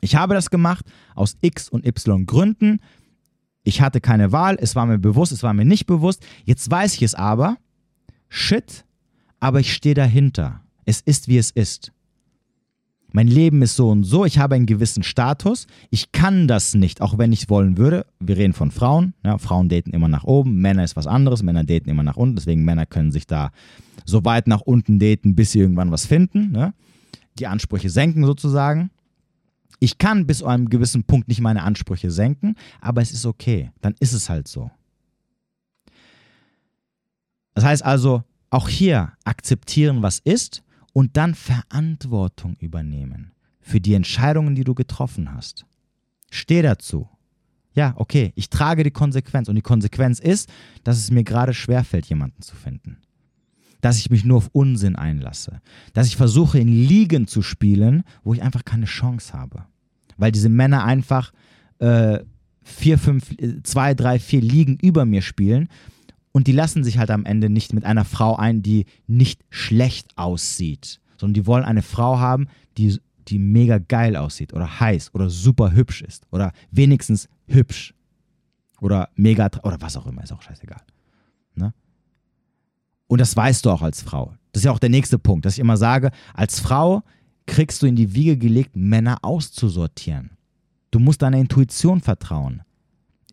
ich habe das gemacht aus X und Y Gründen. Ich hatte keine Wahl, es war mir bewusst, es war mir nicht bewusst. Jetzt weiß ich es aber. Shit, aber ich stehe dahinter. Es ist, wie es ist mein Leben ist so und so, ich habe einen gewissen Status, ich kann das nicht, auch wenn ich wollen würde. Wir reden von Frauen, ja, Frauen daten immer nach oben, Männer ist was anderes, Männer daten immer nach unten, deswegen Männer können sich da so weit nach unten daten, bis sie irgendwann was finden, ne? die Ansprüche senken sozusagen. Ich kann bis zu einem gewissen Punkt nicht meine Ansprüche senken, aber es ist okay, dann ist es halt so. Das heißt also, auch hier akzeptieren, was ist und dann Verantwortung übernehmen für die Entscheidungen, die du getroffen hast. Steh dazu. Ja, okay, ich trage die Konsequenz und die Konsequenz ist, dass es mir gerade schwerfällt, jemanden zu finden. Dass ich mich nur auf Unsinn einlasse. Dass ich versuche, in Ligen zu spielen, wo ich einfach keine Chance habe. Weil diese Männer einfach äh, vier, fünf, äh, zwei, drei, vier Ligen über mir spielen und die lassen sich halt am Ende nicht mit einer Frau ein, die nicht schlecht aussieht, sondern die wollen eine Frau haben, die, die mega geil aussieht oder heiß oder super hübsch ist oder wenigstens hübsch oder mega oder was auch immer, ist auch scheißegal. Ne? Und das weißt du auch als Frau. Das ist ja auch der nächste Punkt, dass ich immer sage, als Frau kriegst du in die Wiege gelegt, Männer auszusortieren. Du musst deiner Intuition vertrauen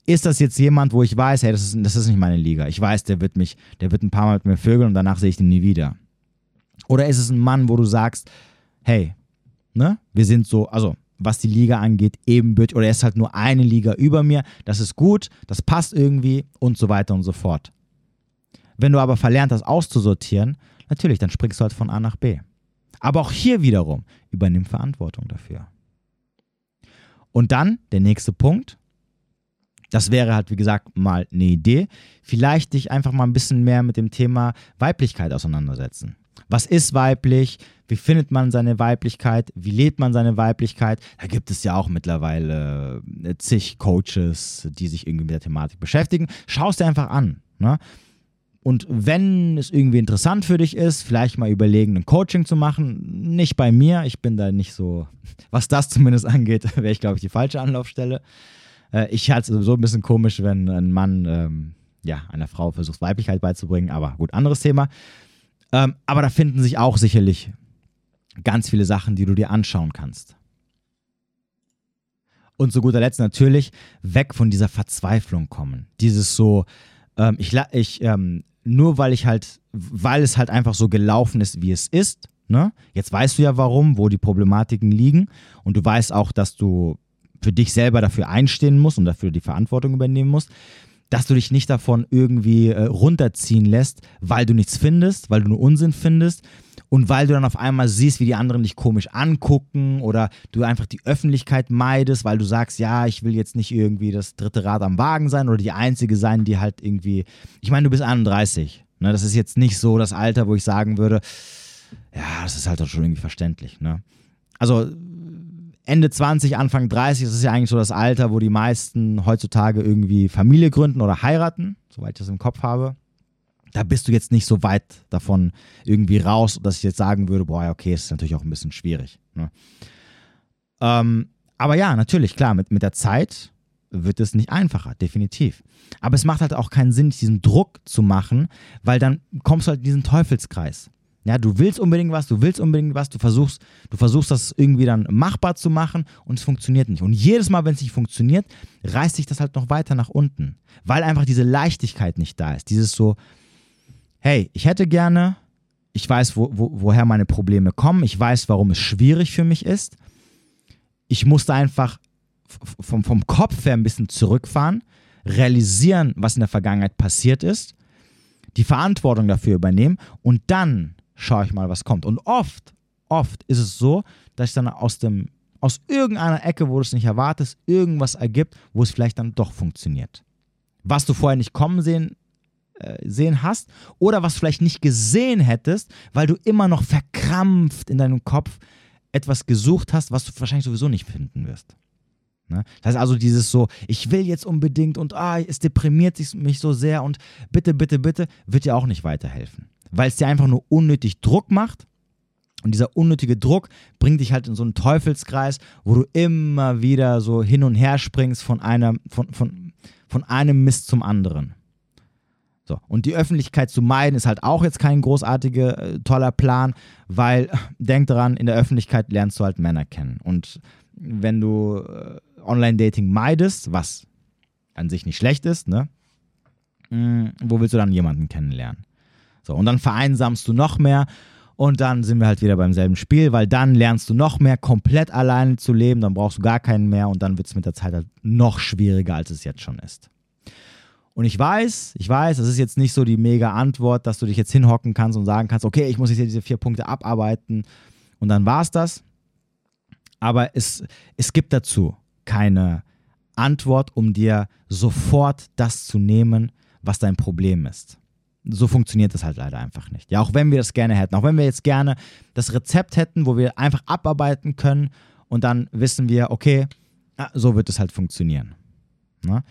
ist das jetzt jemand, wo ich weiß, hey, das ist, das ist nicht meine Liga. Ich weiß, der wird mich, der wird ein paar Mal mit mir vögeln und danach sehe ich den nie wieder. Oder ist es ein Mann, wo du sagst, hey, ne, wir sind so, also was die Liga angeht, ebenbürtig, oder er ist halt nur eine Liga über mir, das ist gut, das passt irgendwie und so weiter und so fort. Wenn du aber verlernt hast auszusortieren, natürlich, dann springst du halt von A nach B. Aber auch hier wiederum, übernimm Verantwortung dafür. Und dann der nächste Punkt, Das wäre halt, wie gesagt, mal eine Idee. Vielleicht dich einfach mal ein bisschen mehr mit dem Thema Weiblichkeit auseinandersetzen. Was ist weiblich? Wie findet man seine Weiblichkeit? Wie lebt man seine Weiblichkeit? Da gibt es ja auch mittlerweile äh, zig Coaches, die sich irgendwie mit der Thematik beschäftigen. Schau es dir einfach an. Ne? Und wenn es irgendwie interessant für dich ist, vielleicht mal überlegen, ein Coaching zu machen. Nicht bei mir, ich bin da nicht so, <laughs> was das zumindest angeht, <laughs> wäre ich, glaube ich, die falsche Anlaufstelle. Äh, ich halte es sowieso ein bisschen komisch, wenn ein Mann ähm, ja, einer Frau versucht, Weiblichkeit beizubringen, aber gut, anderes Thema. Ähm, aber da finden sich auch sicherlich ganz viele Sachen, die du dir anschauen kannst. Und zu guter Letzt natürlich weg von dieser Verzweiflung kommen. Dieses so, ähm, ich, ich ähm, nur weil ich halt, weil es halt einfach so gelaufen ist, wie es ist. Ne? Jetzt weißt du ja warum, wo die Problematiken liegen und du weißt auch, dass du für dich selber dafür einstehen musst und dafür die Verantwortung übernehmen musst, dass du dich nicht davon irgendwie äh, runterziehen lässt, weil du nichts findest, weil du nur Unsinn findest und weil du dann auf einmal siehst, wie die anderen dich komisch angucken oder du einfach die Öffentlichkeit meidest, weil du sagst, ja, ich will jetzt nicht irgendwie das dritte Rad am Wagen sein oder die Einzige sein, die halt irgendwie, ich meine, du bist 31, ne? das ist jetzt nicht so das Alter, wo ich sagen würde, ja, das ist halt auch schon irgendwie verständlich, ne? Also Ende 20, Anfang 30, das ist ja eigentlich so das Alter, wo die meisten heutzutage irgendwie Familie gründen oder heiraten, soweit ich das im Kopf habe. Da bist du jetzt nicht so weit davon irgendwie raus, dass ich jetzt sagen würde, boah, okay, ist natürlich auch ein bisschen schwierig. Ne? Ähm, aber ja, natürlich, klar, mit, mit der Zeit wird es nicht einfacher, definitiv. Aber es macht halt auch keinen Sinn, diesen Druck zu machen, weil dann kommst du halt in diesen Teufelskreis. Ja, du willst unbedingt was, du willst unbedingt was, du versuchst, du versuchst das irgendwie dann machbar zu machen und es funktioniert nicht. Und jedes Mal, wenn es nicht funktioniert, reißt sich das halt noch weiter nach unten, weil einfach diese Leichtigkeit nicht da ist. Dieses so, hey, ich hätte gerne, ich weiß, wo, wo, woher meine Probleme kommen, ich weiß, warum es schwierig für mich ist. Ich musste einfach vom, vom Kopf her ein bisschen zurückfahren, realisieren, was in der Vergangenheit passiert ist, die Verantwortung dafür übernehmen und dann schaue ich mal, was kommt. Und oft, oft ist es so, dass ich dann aus dem aus irgendeiner Ecke, wo du es nicht erwartest, irgendwas ergibt, wo es vielleicht dann doch funktioniert. Was du vorher nicht kommen sehen, äh, sehen hast oder was vielleicht nicht gesehen hättest, weil du immer noch verkrampft in deinem Kopf etwas gesucht hast, was du wahrscheinlich sowieso nicht finden wirst. Ne? Das heißt also dieses so, ich will jetzt unbedingt und ah, es deprimiert mich so sehr und bitte, bitte, bitte, wird dir auch nicht weiterhelfen weil es dir einfach nur unnötig Druck macht. Und dieser unnötige Druck bringt dich halt in so einen Teufelskreis, wo du immer wieder so hin und her springst von, einer, von, von, von einem Mist zum anderen. So, und die Öffentlichkeit zu meiden ist halt auch jetzt kein großartiger, äh, toller Plan, weil, <laughs> denk daran, in der Öffentlichkeit lernst du halt Männer kennen. Und wenn du äh, Online-Dating meidest, was an sich nicht schlecht ist, ne? Mh, hm, wo willst du dann jemanden kennenlernen? So, und dann vereinsamst du noch mehr und dann sind wir halt wieder beim selben Spiel, weil dann lernst du noch mehr komplett alleine zu leben, dann brauchst du gar keinen mehr und dann wird es mit der Zeit halt noch schwieriger, als es jetzt schon ist. Und ich weiß, ich weiß, das ist jetzt nicht so die mega Antwort, dass du dich jetzt hinhocken kannst und sagen kannst, okay, ich muss jetzt hier diese vier Punkte abarbeiten und dann war es das. Aber es, es gibt dazu keine Antwort, um dir sofort das zu nehmen, was dein Problem ist so funktioniert das halt leider einfach nicht. Ja, auch wenn wir das gerne hätten, auch wenn wir jetzt gerne das Rezept hätten, wo wir einfach abarbeiten können und dann wissen wir, okay, so wird es halt funktionieren. Ne?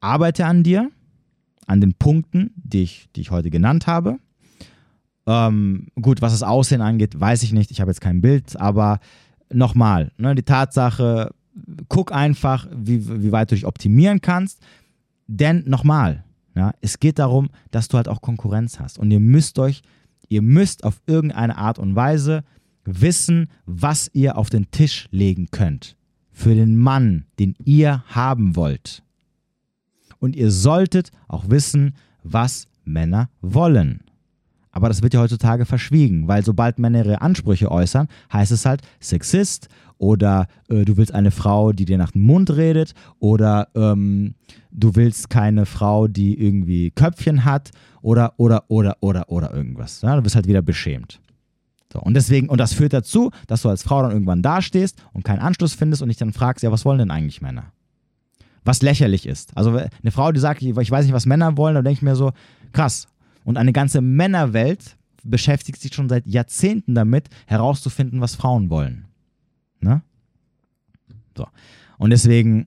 Arbeite an dir, an den Punkten, die ich, die ich heute genannt habe. Ähm, gut, was das Aussehen angeht, weiß ich nicht. Ich habe jetzt kein Bild, aber nochmal, ne, die Tatsache, guck einfach, wie, wie weit du dich optimieren kannst. Denn nochmal, ja, es geht darum, dass du halt auch Konkurrenz hast. Und ihr müsst euch, ihr müsst auf irgendeine Art und Weise wissen, was ihr auf den Tisch legen könnt. Für den Mann, den ihr haben wollt. Und ihr solltet auch wissen, was Männer wollen. Aber das wird ja heutzutage verschwiegen, weil sobald Männer ihre Ansprüche äußern, heißt es halt Sexist oder äh, du willst eine Frau, die dir nach dem Mund redet oder ähm, du willst keine Frau, die irgendwie Köpfchen hat oder, oder, oder, oder, oder irgendwas. Ja? Du bist halt wieder beschämt. So, und deswegen, und das führt dazu, dass du als Frau dann irgendwann dastehst und keinen Anschluss findest und dich dann fragst, ja, was wollen denn eigentlich Männer? was lächerlich ist. Also eine Frau, die sagt, ich weiß nicht, was Männer wollen, da denke ich mir so, krass. Und eine ganze Männerwelt beschäftigt sich schon seit Jahrzehnten damit, herauszufinden, was Frauen wollen. Ne? So. Und deswegen,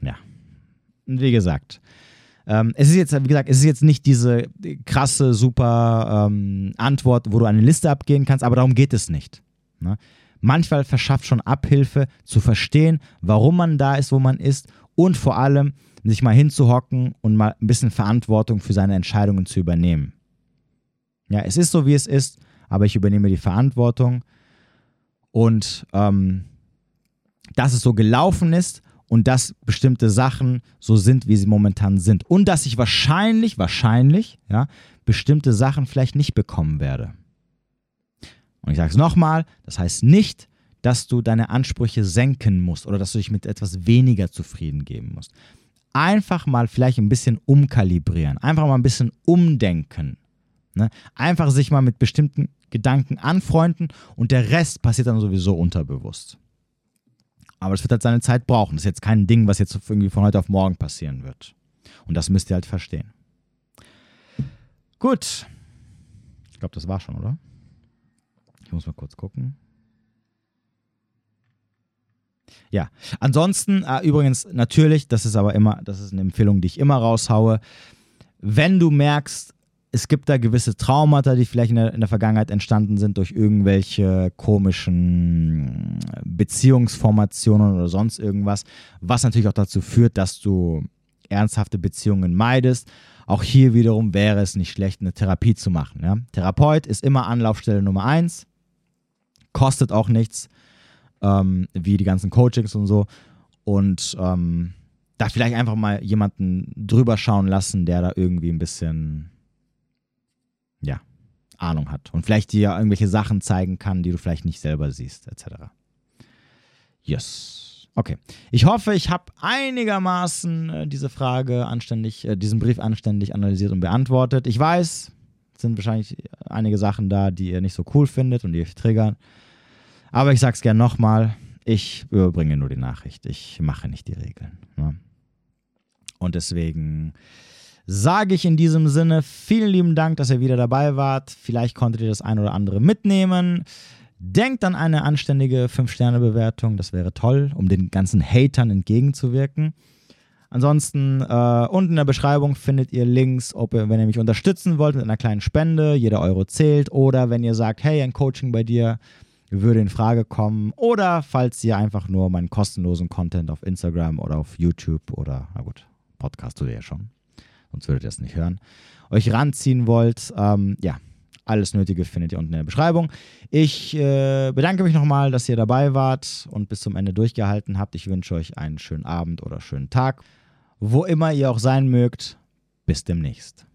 ja, wie gesagt, ähm, es ist jetzt, wie gesagt, es ist jetzt nicht diese krasse, super ähm, Antwort, wo du eine Liste abgehen kannst, aber darum geht es nicht. Ne? Manchmal verschafft schon Abhilfe zu verstehen, warum man da ist, wo man ist und vor allem sich mal hinzuhocken und mal ein bisschen Verantwortung für seine Entscheidungen zu übernehmen. Ja, es ist so, wie es ist, aber ich übernehme die Verantwortung und ähm, dass es so gelaufen ist und dass bestimmte Sachen so sind, wie sie momentan sind. Und dass ich wahrscheinlich, wahrscheinlich, ja, bestimmte Sachen vielleicht nicht bekommen werde. Und ich sage es nochmal, das heißt nicht, dass du deine Ansprüche senken musst oder dass du dich mit etwas weniger zufrieden geben musst. Einfach mal vielleicht ein bisschen umkalibrieren, einfach mal ein bisschen umdenken. Ne? Einfach sich mal mit bestimmten Gedanken anfreunden und der Rest passiert dann sowieso unterbewusst. Aber es wird halt seine Zeit brauchen. Das ist jetzt kein Ding, was jetzt irgendwie von heute auf morgen passieren wird. Und das müsst ihr halt verstehen. Gut. Ich glaube, das war schon, oder? Ich muss mal kurz gucken. Ja, ansonsten, äh, übrigens, natürlich, das ist aber immer, das ist eine Empfehlung, die ich immer raushaue. Wenn du merkst, es gibt da gewisse Traumata, die vielleicht in der, in der, Vergangenheit entstanden sind durch irgendwelche komischen Beziehungsformationen oder sonst irgendwas, was natürlich auch dazu führt, dass du ernsthafte Beziehungen meidest. Auch hier wiederum wäre es nicht schlecht, eine Therapie zu machen. Ja? Therapeut ist immer Anlaufstelle Nummer eins, kostet auch nichts, ähm, wie die ganzen Coachings und so. Und ähm, da vielleicht einfach mal jemanden drüber schauen lassen, der da irgendwie ein bisschen ja, Ahnung hat und vielleicht dir irgendwelche Sachen zeigen kann, die du vielleicht nicht selber siehst, etc. Yes. Okay. Ich hoffe, ich habe einigermaßen äh, diese Frage anständig, äh, diesen Brief anständig analysiert und beantwortet. Ich weiß, es sind wahrscheinlich einige Sachen da, die ihr nicht so cool findet und die euch triggern. Aber ich sage es gerne nochmal, ich überbringe nur die Nachricht. Ich mache nicht die Regeln. Ne? Und deswegen sage ich in diesem Sinne vielen lieben Dank, dass ihr wieder dabei wart. Vielleicht konntet ihr das ein oder andere mitnehmen. Denkt an eine anständige 5-Sterne-Bewertung, das wäre toll, um den ganzen Hatern entgegenzuwirken. Ansonsten äh, unten in der Beschreibung findet ihr Links, ob ihr, wenn ihr mich unterstützen wollt mit einer kleinen Spende, jeder Euro zählt, oder wenn ihr sagt, hey, ein Coaching bei dir würde in Frage kommen, oder falls ihr einfach nur meinen kostenlosen Content auf Instagram oder auf YouTube oder, na gut, Podcast tut ihr ja schon, sonst würdet ihr es nicht hören, euch ranziehen wollt, ähm, ja, alles Nötige findet ihr unten in der Beschreibung. Ich äh, bedanke mich nochmal, dass ihr dabei wart und bis zum Ende durchgehalten habt. Ich wünsche euch einen schönen Abend oder schönen Tag. Wo immer ihr auch sein mögt, bis demnächst.